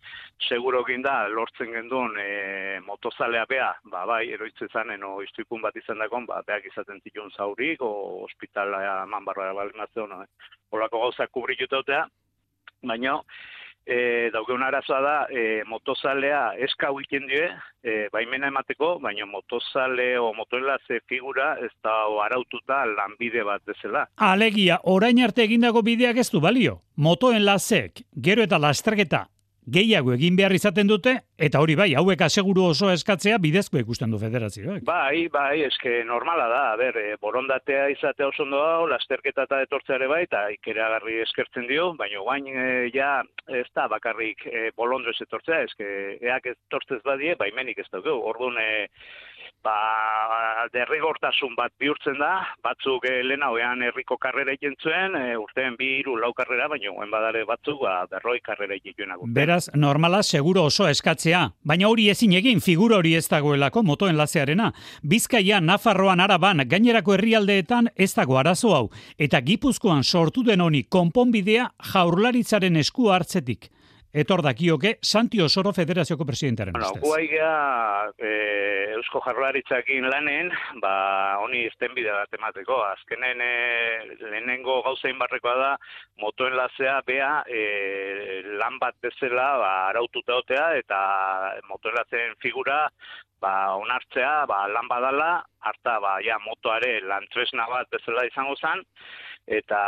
segurokin da, lortzen gendun e, motozalea bea, ba, bai, eroitze zanen, o istuipun bat izan dakon, ba, beak izaten zituen zaurik, o ospitala eman barra balimatzen, no, eh? Olako gauzak kubri juteutea, baina, e, daukeun arazoa da, e, motozalea eska huiken die, e, baimena emateko, baina motozale o motoenlaze figura ez da araututa lanbide bat bezala. Alegia, orain arte egindago bideak ez du balio. Motoenlazek, gero eta lasterketa, gehiago egin behar izaten dute, eta hori bai, hauek aseguru oso eskatzea bidezko ikusten du federazioak. Bai, bai, eske normala da, a ber, e, borondatea izatea oso ondo da, lasterketa eta etortzea ere bai, eta ikeragarri eskertzen dio, baina guain e, ja ez da bakarrik e, bolondrez etortzea, eske eak etortzez badie, baimenik ez dugu, orduan e, ba, derrigortasun bat bihurtzen da, batzuk eh, lehena hoean herriko karrera egin zuen, e, urtean bi hiru lau karrera, baina hoen badare batzuk ba, berroi karrera egin Beraz, normala seguro oso eskatzea, baina hori ezin egin figura hori ez dagoelako motoen lazearena. Bizkaia, Nafarroan, Araban, gainerako herrialdeetan ez dago arazo hau, eta Gipuzkoan sortu den honi konponbidea jaurlaritzaren esku hartzetik Etor dakioke Santi Osoro Federazioko presidentearen bueno, ustez. Guaia e, Eusko Jarlaritzakin lanen, ba, honi izten bide bat emateko. Azkenen e, lehenengo gauzein barrekoa da, motoen lazea bea e, lan bat bezala ba, araututa otea eta motoen lazeen figura ba, onartzea ba, lan badala, harta ba, ja, motoare lan tresna bat bezala izango zen, eta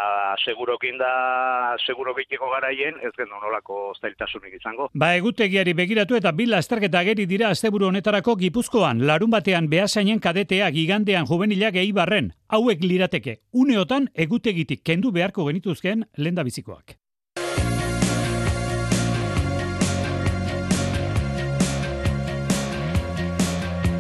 segurokin da segurokitiko garaien ez gendu nolako zailtasunik izango. Ba egutegiari begiratu eta bila esterketa geri dira asteburu honetarako Gipuzkoan, larun batean behasainen kadetea gigandean juvenilak eibarren, hauek lirateke, uneotan egutegitik kendu beharko genituzken lenda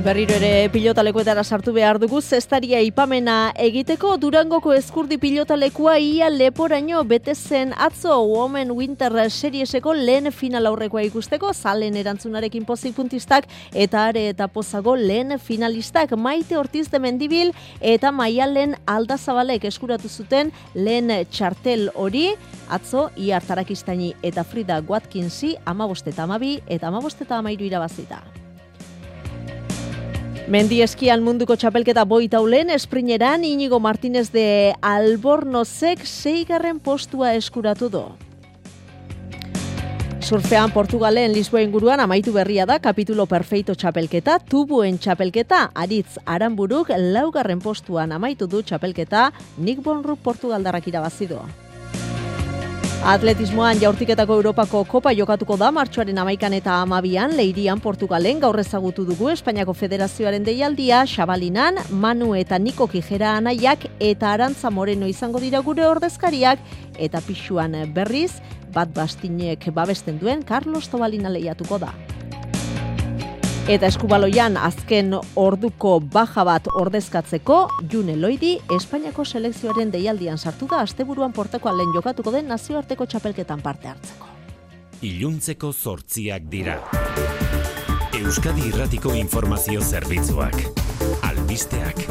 Berriro ere pilotalekuetara sartu behar dugu, zestaria ipamena egiteko Durangoko eskurdi pilotalekua ia leporaino bete zen atzo Women Winter Serieseko lehen final aurrekoa ikusteko, zalen erantzunarekin pozik puntistak eta are eta pozago lehen finalistak maite ortiz de mendibil eta maialen aldazabalek eskuratu zuten lehen txartel hori, atzo iartarakistaini eta Frida Watkinsi amabosteta amabi eta amabosteta amairu irabazita. Mendi eskian munduko txapelketa boitaulen, esprineran Inigo Martinez de Albornozek seigarren postua eskuratu du. Surfean Portugalen Lisboa inguruan amaitu berria da kapitulo perfeito txapelketa, tubuen txapelketa, aritz aranburuk laugarren postuan amaitu du txapelketa, Nick Bonrup Portugaldarrak irabazidu. Atletismoan jaurtiketako Europako kopa jokatuko da martxoaren amaikan eta amabian leirian Portugalen gaur ezagutu dugu Espainiako Federazioaren deialdia Xabalinan, Manu eta Niko Kijera anaiak eta Arantza Moreno izango dira gure ordezkariak eta pixuan berriz bat bastinek babesten duen Carlos Tobalina lehiatuko da. Eta eskubaloian azken orduko baja bat ordezkatzeko, June Loidi, Espainiako selekzioaren deialdian sartu da asteburuan porteko alen jokatuko den nazioarteko txapelketan parte hartzeko. Iluntzeko zortziak dira. Euskadi Irratiko Informazio Zerbitzuak. Albisteak.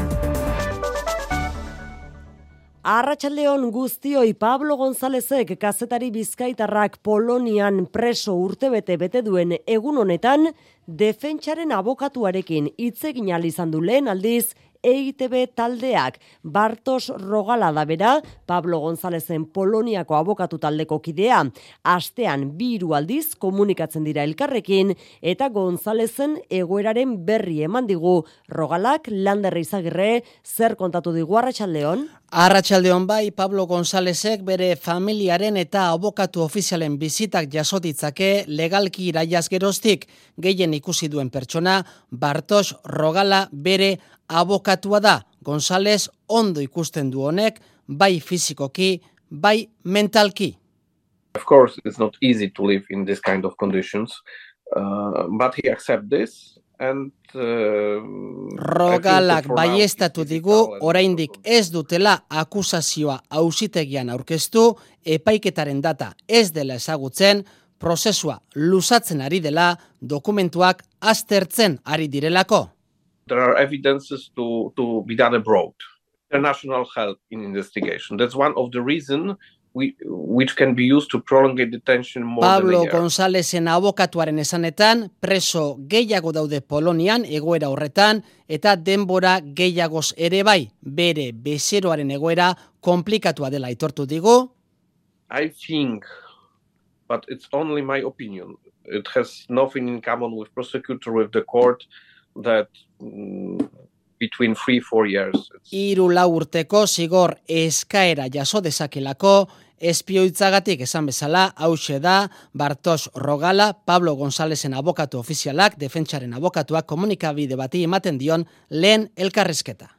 Arratxaldeon guztioi Pablo Gonzálezek kazetari bizkaitarrak Polonian preso urtebete bete duen egun honetan, defentsaren abokatuarekin hitz egin izan du. Lehen aldiz EITB taldeak Bartos Rogala da bera, Pablo Gonzalezen Poloniako abokatu taldeko kidea, astean biru aldiz komunikatzen dira elkarrekin, eta Gonzalezen egoeraren berri eman digu. Rogalak landerri izagirre, zer kontatu digu Arratxaldeon? Arratxaldeon bai, Pablo Gonzalezek bere familiaren eta abokatu ofizialen bizitak jasotitzake legalki iraiaz geroztik, gehien ikusi duen pertsona, Bartos Rogala bere abokatua da. González ondo ikusten du honek, bai fizikoki, bai mentalki. Of course, it's not easy to live in this kind of conditions, uh, but he accept this and uh, Rogalak baiestatu digu oraindik ez dutela akusazioa auzitegian aurkeztu epaiketaren data ez dela ezagutzen prozesua luzatzen ari dela dokumentuak aztertzen ari direlako there are evidences to, to be done abroad. International help in investigation. That's one of the reasons which can be used to prolongate detention more Pablo González abokatuaren esanetan, preso gehiago daude Polonian egoera horretan, eta denbora gehiagoz ere bai, bere bezeroaren egoera komplikatua dela aitortu digu. I think, but it's only my opinion, it has nothing in common with prosecutor, with the court, that mm, between 3-4 years. Iru lau urteko zigor eskaera jaso dezakelako, espioitzagatik esan bezala, hause da, Bartos Rogala, Pablo Gonzálezen abokatu ofizialak, defentsaren abokatuak komunikabide bati ematen dion lehen elkarrezketa.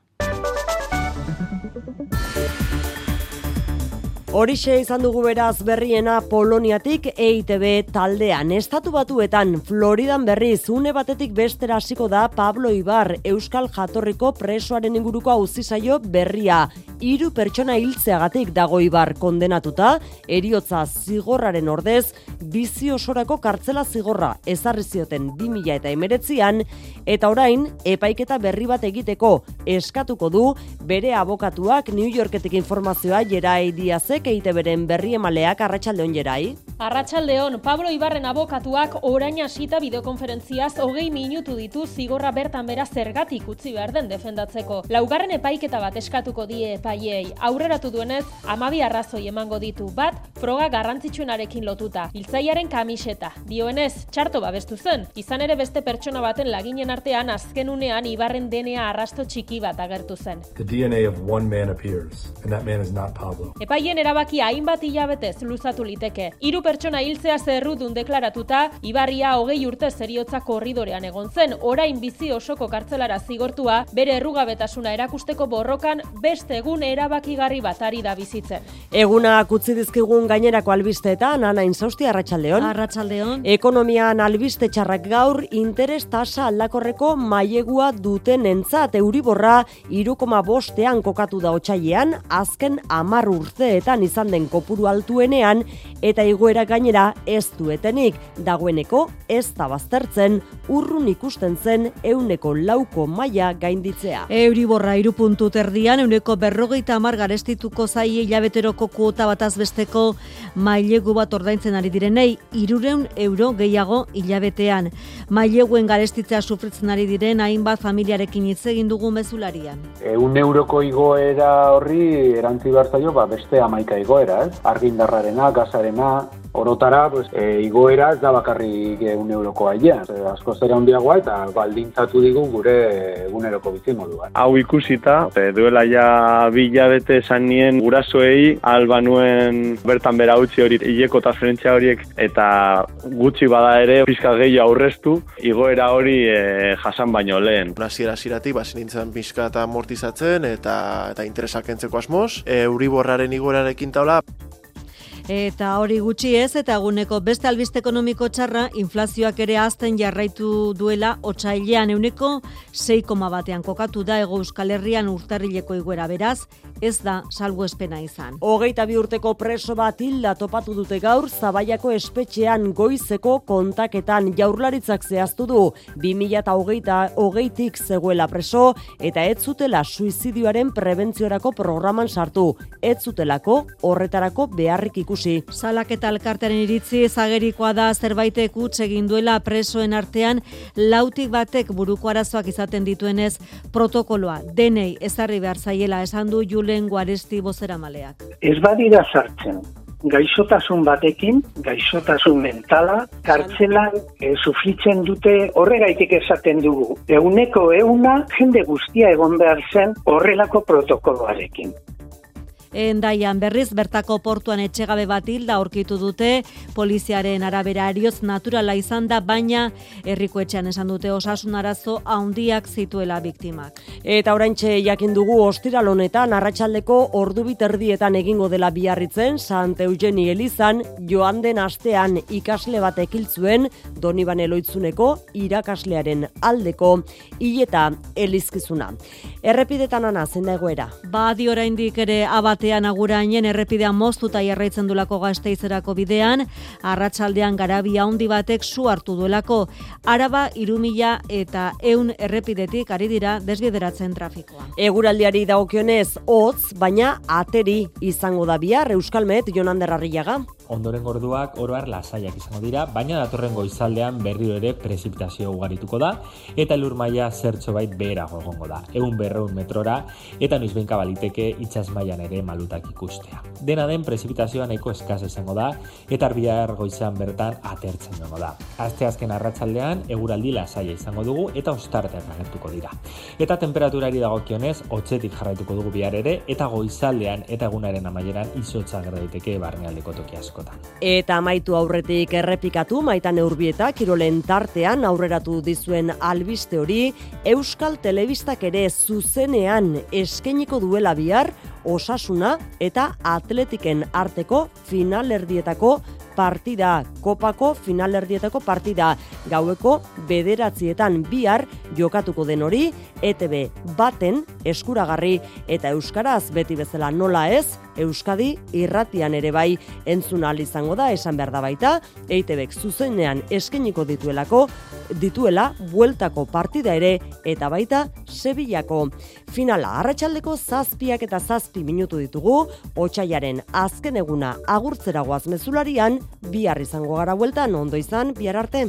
Horixe izan dugu beraz berriena Poloniatik EITB taldean. Estatu batuetan, Floridan berriz, une batetik bestera hasiko da Pablo Ibar, Euskal Jatorriko presoaren inguruko auzisaio berria. Hiru pertsona hiltzeagatik dago Ibar kondenatuta, eriotza zigorraren ordez, bizi osorako kartzela zigorra ezarri zioten 2000 eta emeretzian, eta orain, epaiketa berri bat egiteko eskatuko du bere abokatuak New Yorketik informazioa jera EITB-ren berri emaleak arratsalde onjerai. Arratsaldeon Pablo Ibarren abokatuak orain hasita bideokonferentziaz hogei minutu ditu zigorra bertan bera zergatik utzi behar den defendatzeko. Laugarren epaiketa bat eskatuko die epaiei. Aurreratu duenez, amabi arrazoi emango ditu bat, froga garrantzitsuenarekin lotuta. Hiltzaiaren kamiseta. Dioenez, txarto babestu zen. Izan ere beste pertsona baten laginen artean azken unean Ibarren denea arrasto txiki bat agertu zen. The DNA of one man appears, and that man is not Pablo. Epaien erabaki hainbat hilabetez luzatu liteke. Hiru pertsona hiltzea zerrudun deklaratuta, Ibarria hogei urte zeriotza korridorean egon zen, orain bizi osoko kartzelara zigortua, bere errugabetasuna erakusteko borrokan beste egun erabakigarri bat ari da bizitzen. Egunak utzi dizkigun gainerako albisteetan, ana insausti arratsaldeon. Arratsaldeon. Ekonomian albiste txarrak gaur interes tasa aldakorreko mailegua duten entzat euriborra irukoma bostean kokatu da otxaiean, azken amar urteetan izan den kopuru altuenean, eta igoera gainera ez duetenik, dagoeneko ez da baztertzen, urrun ikusten zen euneko lauko maila gainditzea. Euriborra irupuntu terdian, euneko berrogeita amar garestituko zai hilabeteroko kuota bataz besteko mailegu bat ordaintzen ari direnei, irureun euro gehiago hilabetean. Maileguen garestitzea sufritzen ari diren hainbat familiarekin hitz egin dugu mezularian. Eun euroko igoera horri erantzi behar zaio, ba, beste amaika igoera, ez? Argindarrarena, gazarena, orotara, pues, e, igoera ez da bakarrik eun euroko aia. E, asko zera handiagoa eta baldintzatu digu gure eguneroko bizimodua. Hau ikusita, e, duela ja bilabete esan nien gurasoei alba nuen bertan bera utzi hori hileko transferentzia horiek eta gutxi bada ere pizka gehi aurreztu igoera hori e, jasan baino lehen. Hasiera hasieratik ba nintzen pizka eta amortizatzen eta eta interesak entzeko asmoz, e, Euriborraren igoerarekin taula Eta hori gutxi ez, eta eguneko beste albiste ekonomiko txarra, inflazioak ere azten jarraitu duela, otsailean. Euneko 6,1 batean kokatu da ego euskal herrian urtarrileko iguera beraz, ez da salgu espena izan. Hogeita bi urteko preso bat hilda topatu dute gaur, zabaiako espetxean goizeko kontaketan. Jaurlaritzak zehaztu du, 2000 hogeita hogeitik zegoela preso, eta ez zutela suizidioaren prebentziorako programan sartu, ez zutelako horretarako beharrik ikusi ikusi. Salak eta iritzi zagerikoa da zerbaitek utz egin duela presoen artean lautik batek buruko arazoak izaten dituenez protokoloa denei ezarri behar zaiela esan du Julen Guaresti bozera maleak. Ez badira sartzen, gaixotasun batekin, gaixotasun mentala, kartzelan e, sufritzen dute horregaitik esaten dugu. Euneko euna jende guztia egon behar zen horrelako protokoloarekin. Endaian berriz bertako portuan etxegabe bat hilda aurkitu dute, poliziaren arabera arioz naturala izan da, baina herriko etxean esan dute osasun arazo handiak zituela biktimak. Eta oraintxe jakin dugu ostiral honetan arratsaldeko ordu biterdietan egingo dela biarritzen Sant Eugeni Elizan joan den astean ikasle bat ekiltzuen Doniban Eloitzuneko irakaslearen aldeko hileta elizkizuna. Errepidetan ana zen egoera. Badi oraindik ere abatean agurainen errepidean moztuta jarraitzen dulako gazteizerako bidean, arratsaldean garabia handi batek su hartu duelako. Araba irumila eta eun errepidetik ari dira desbideratzen trafikoa. Eguraldiari dagokionez hotz, baina ateri izango da bihar Euskalmet Jonander Arriaga. Ondoren gorduak oroar lasaiak izango dira, baina datorren goizaldean berriro ere prezipitazio ugarituko da eta lur maila zertxo bait beherago egongo da. Egun berreun metrora eta noizbenka baliteke itsas mailan ere malutak ikustea. Dena den prezipitazioa nahiko eskaz izango da eta arbihar goizan bertan atertzen dugu da. Azte azken arratsaldean eguraldi lasaia izango dugu eta ostarteak agertuko dira. Eta temperaturari dagokionez hotzetik jarraituko dugu bihar ere eta goizaldean eta egunaren amaieran izotza daiteke barnealdeko toki asko askotan. Eta amaitu aurretik errepikatu maitan eurbieta kirolen tartean aurreratu dizuen albiste hori Euskal Telebistak ere zuzenean eskeniko duela bihar osasuna eta atletiken arteko finalerdietako partida, kopako finalerdietako partida, gaueko bederatzietan bihar jokatuko den hori, ETB baten eskuragarri. Eta Euskaraz beti bezala nola ez, Euskadi irratian ere bai entzun ahal izango da esan behar da baita, EITBek zuzenean eskeniko dituelako, dituela bueltako partida ere eta baita Sevillako. Finala, arratsaldeko zazpiak eta zazpi minutu ditugu, otxaiaren azken eguna agurtzeragoaz mezularian, bihar izango gara bueltan, ondo izan, bihar arte.